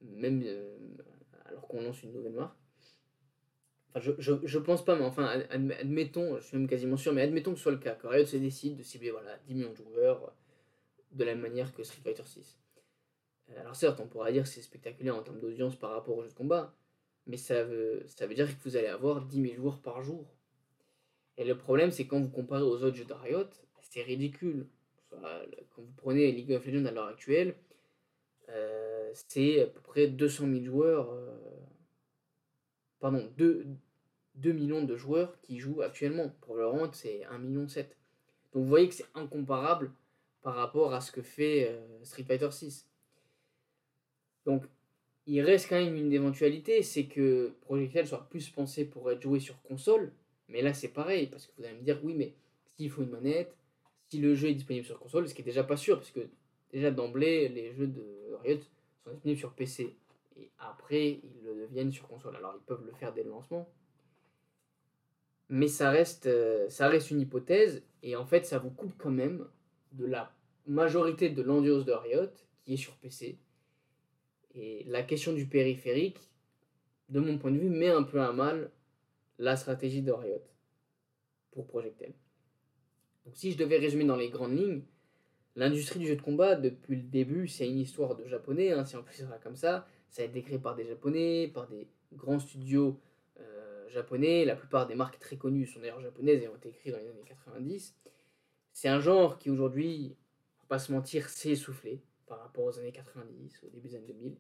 même euh, alors qu'on lance une nouvelle marque. Enfin, je, je, pense pas, mais enfin, admettons, je suis même quasiment sûr, mais admettons que ce soit le cas, que Riot se décide de cibler voilà, 10 millions de joueurs de la même manière que Street Fighter 6. Euh, alors certes, on pourra dire que c'est spectaculaire en termes d'audience par rapport au jeu de combat, mais ça veut, ça veut dire que vous allez avoir 10 000 joueurs par jour. Et le problème, c'est quand vous comparez aux autres jeux de c'est ridicule. Quand vous prenez League of Legends à l'heure actuelle, euh, c'est à peu près 200 000 joueurs, euh, pardon, 2, 2 millions de joueurs qui jouent actuellement. Pour Valorant, c'est 1,7 million. Donc vous voyez que c'est incomparable par rapport à ce que fait Street Fighter 6. Donc, il reste quand même une éventualité, c'est que Project soit plus pensé pour être joué sur console. Mais là, c'est pareil, parce que vous allez me dire, oui, mais s'il faut une manette, si le jeu est disponible sur console, ce qui est déjà pas sûr, parce que déjà d'emblée, les jeux de Riot sont disponibles sur PC. Et après, ils le deviennent sur console. Alors, ils peuvent le faire dès le lancement. Mais ça reste, euh, ça reste une hypothèse, et en fait, ça vous coupe quand même de la majorité de l'endurance de Riot, qui est sur PC, et la question du périphérique, de mon point de vue, met un peu à mal la stratégie de pour Projectel. Donc si je devais résumer dans les grandes lignes, l'industrie du jeu de combat, depuis le début, c'est une histoire de japonais, hein, si on peut dire ça comme ça. Ça a été créé par des japonais, par des grands studios euh, japonais. La plupart des marques très connues sont d'ailleurs japonaises et ont été créées dans les années 90. C'est un genre qui aujourd'hui, faut pas se mentir, s'est essoufflé par rapport aux années 90, au début des années 2000,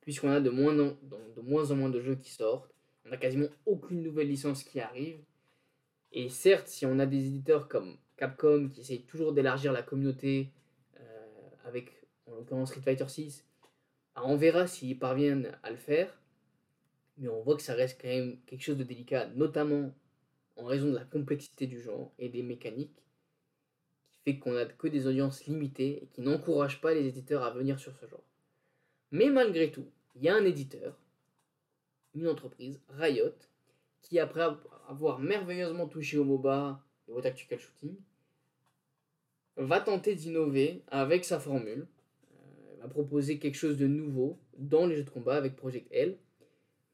puisqu'on a de moins, en, de moins en moins de jeux qui sortent, on n'a quasiment aucune nouvelle licence qui arrive, et certes, si on a des éditeurs comme Capcom qui essayent toujours d'élargir la communauté euh, avec, en l'occurrence, Street Fighter 6, bah, on verra s'ils parviennent à le faire, mais on voit que ça reste quand même quelque chose de délicat, notamment en raison de la complexité du genre et des mécaniques fait qu'on a que des audiences limitées et qui n'encouragent pas les éditeurs à venir sur ce genre. Mais malgré tout, il y a un éditeur, une entreprise, Riot, qui après avoir merveilleusement touché au MOBA et au tactical shooting, va tenter d'innover avec sa formule, euh, va proposer quelque chose de nouveau dans les jeux de combat avec Project L.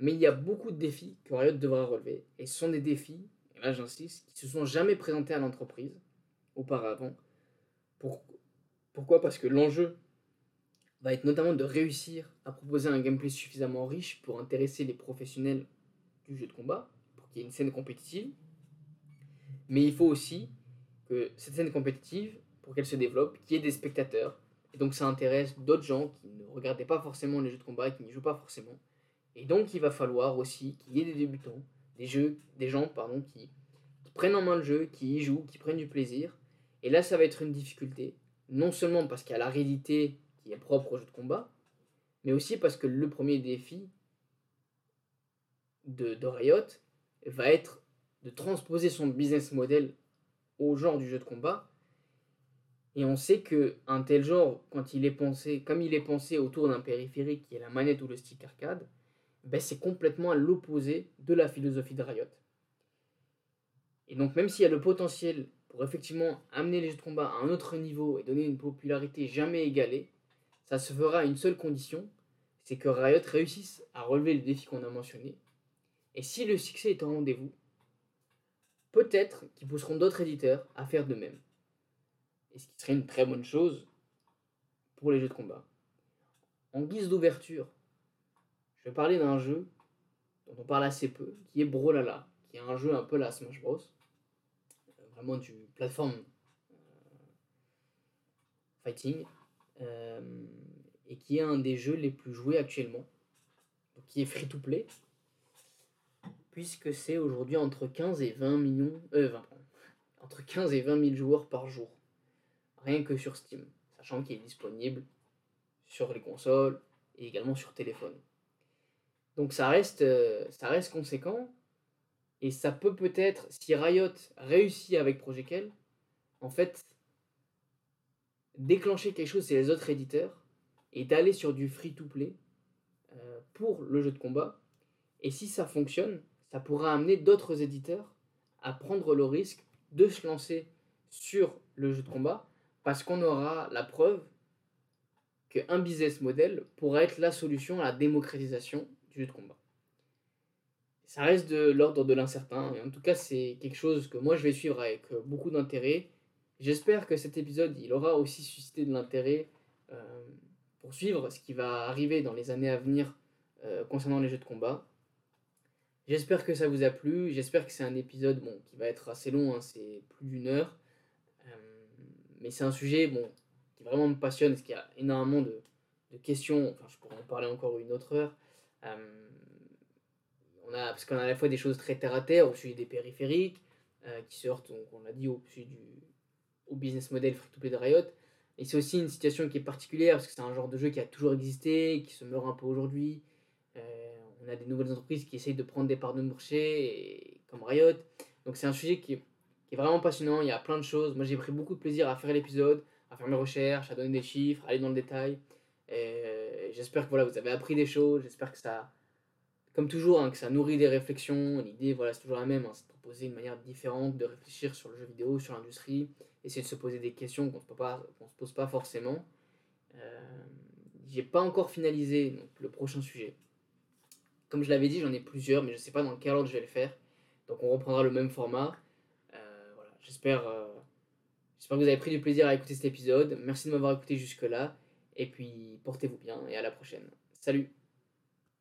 Mais il y a beaucoup de défis que Riot devra relever, et ce sont des défis, là j'insiste, qui se sont jamais présentés à l'entreprise, auparavant. pourquoi? Parce que l'enjeu va être notamment de réussir à proposer un gameplay suffisamment riche pour intéresser les professionnels du jeu de combat, pour qu'il y ait une scène compétitive, Mais il faut aussi que cette scène compétitive, pour qu'elle se développe, qu'il y ait des spectateurs. Et donc ça intéresse d'autres gens qui ne regardaient pas forcément les jeux de combat, qui n'y jouent pas forcément. Et donc il va falloir aussi qu'il y ait des débutants, des, jeux, des gens pardon, qui prennent en main le jeu, qui y jouent, qui prennent du plaisir. Et là ça va être une difficulté, non seulement parce qu'il y a la réalité qui est propre au jeu de combat, mais aussi parce que le premier défi de, de Riot va être de transposer son business model au genre du jeu de combat. Et on sait que un tel genre, quand il est pensé, comme il est pensé autour d'un périphérique qui est la manette ou le stick arcade, ben c'est complètement à l'opposé de la philosophie de Riot. Et donc même s'il y a le potentiel pour effectivement amener les jeux de combat à un autre niveau et donner une popularité jamais égalée, ça se fera à une seule condition, c'est que Riot réussisse à relever le défi qu'on a mentionné. Et si le succès est en rendez-vous, peut-être qu'ils pousseront d'autres éditeurs à faire de même. Et ce qui serait une très bonne chose pour les jeux de combat. En guise d'ouverture, je vais parler d'un jeu dont on parle assez peu, qui est Brawlhalla, qui est un jeu un peu la Smash Bros. Euh, vraiment du plateforme euh, fighting, euh, et qui est un des jeux les plus joués actuellement, qui est free to play, puisque c'est aujourd'hui entre 15 et 20 millions, euh, 20, [laughs] entre 15 et 20 000 joueurs par jour, rien que sur Steam, sachant qu'il est disponible sur les consoles et également sur téléphone. Donc ça reste, ça reste conséquent, et ça peut peut-être, si Riot réussit avec Project L, en fait, déclencher quelque chose chez les autres éditeurs et d'aller sur du free-to-play euh, pour le jeu de combat. Et si ça fonctionne, ça pourra amener d'autres éditeurs à prendre le risque de se lancer sur le jeu de combat parce qu'on aura la preuve qu'un business model pourrait être la solution à la démocratisation du jeu de combat. Ça reste de l'ordre de l'incertain, en tout cas c'est quelque chose que moi je vais suivre avec beaucoup d'intérêt. J'espère que cet épisode il aura aussi suscité de l'intérêt euh, pour suivre ce qui va arriver dans les années à venir euh, concernant les jeux de combat. J'espère que ça vous a plu. J'espère que c'est un épisode bon, qui va être assez long, hein, c'est plus d'une heure. Euh, mais c'est un sujet bon, qui vraiment me passionne, parce qu'il y a énormément de, de, questions. Enfin, je pourrais en parler encore une autre heure. Euh, on a, parce qu'on a à la fois des choses très terre à terre au sujet des périphériques, euh, qui sortent, donc, on l'a dit, au du business model free-to-play de Riot. Et c'est aussi une situation qui est particulière, parce que c'est un genre de jeu qui a toujours existé, qui se meurt un peu aujourd'hui on a des nouvelles entreprises qui essayent de prendre des parts de marché, comme Riot. Donc c'est un sujet qui est, vraiment passionnant, il y a plein de choses. Moi j'ai pris beaucoup de plaisir à faire l'épisode, à faire mes recherches, à donner des chiffres, à aller dans le détail. J'espère que voilà, vous avez appris des choses, j'espère que ça, comme toujours, hein, que ça nourrit des réflexions. L'idée, voilà, c'est toujours la même, hein, c'est de proposer une manière différente de réfléchir sur le jeu vidéo, sur l'industrie, essayer de se poser des questions qu'on ne se pose pas forcément. Euh, j'ai pas encore finalisé le prochain sujet. Comme je l'avais dit, j'en ai plusieurs, mais je ne sais pas dans quel ordre je vais le faire. Donc on reprendra le même format. Euh, voilà. Euh, j'espère que vous avez pris du plaisir à écouter cet épisode. Merci de m'avoir écouté jusque-là. Et puis portez-vous bien et à la prochaine. Salut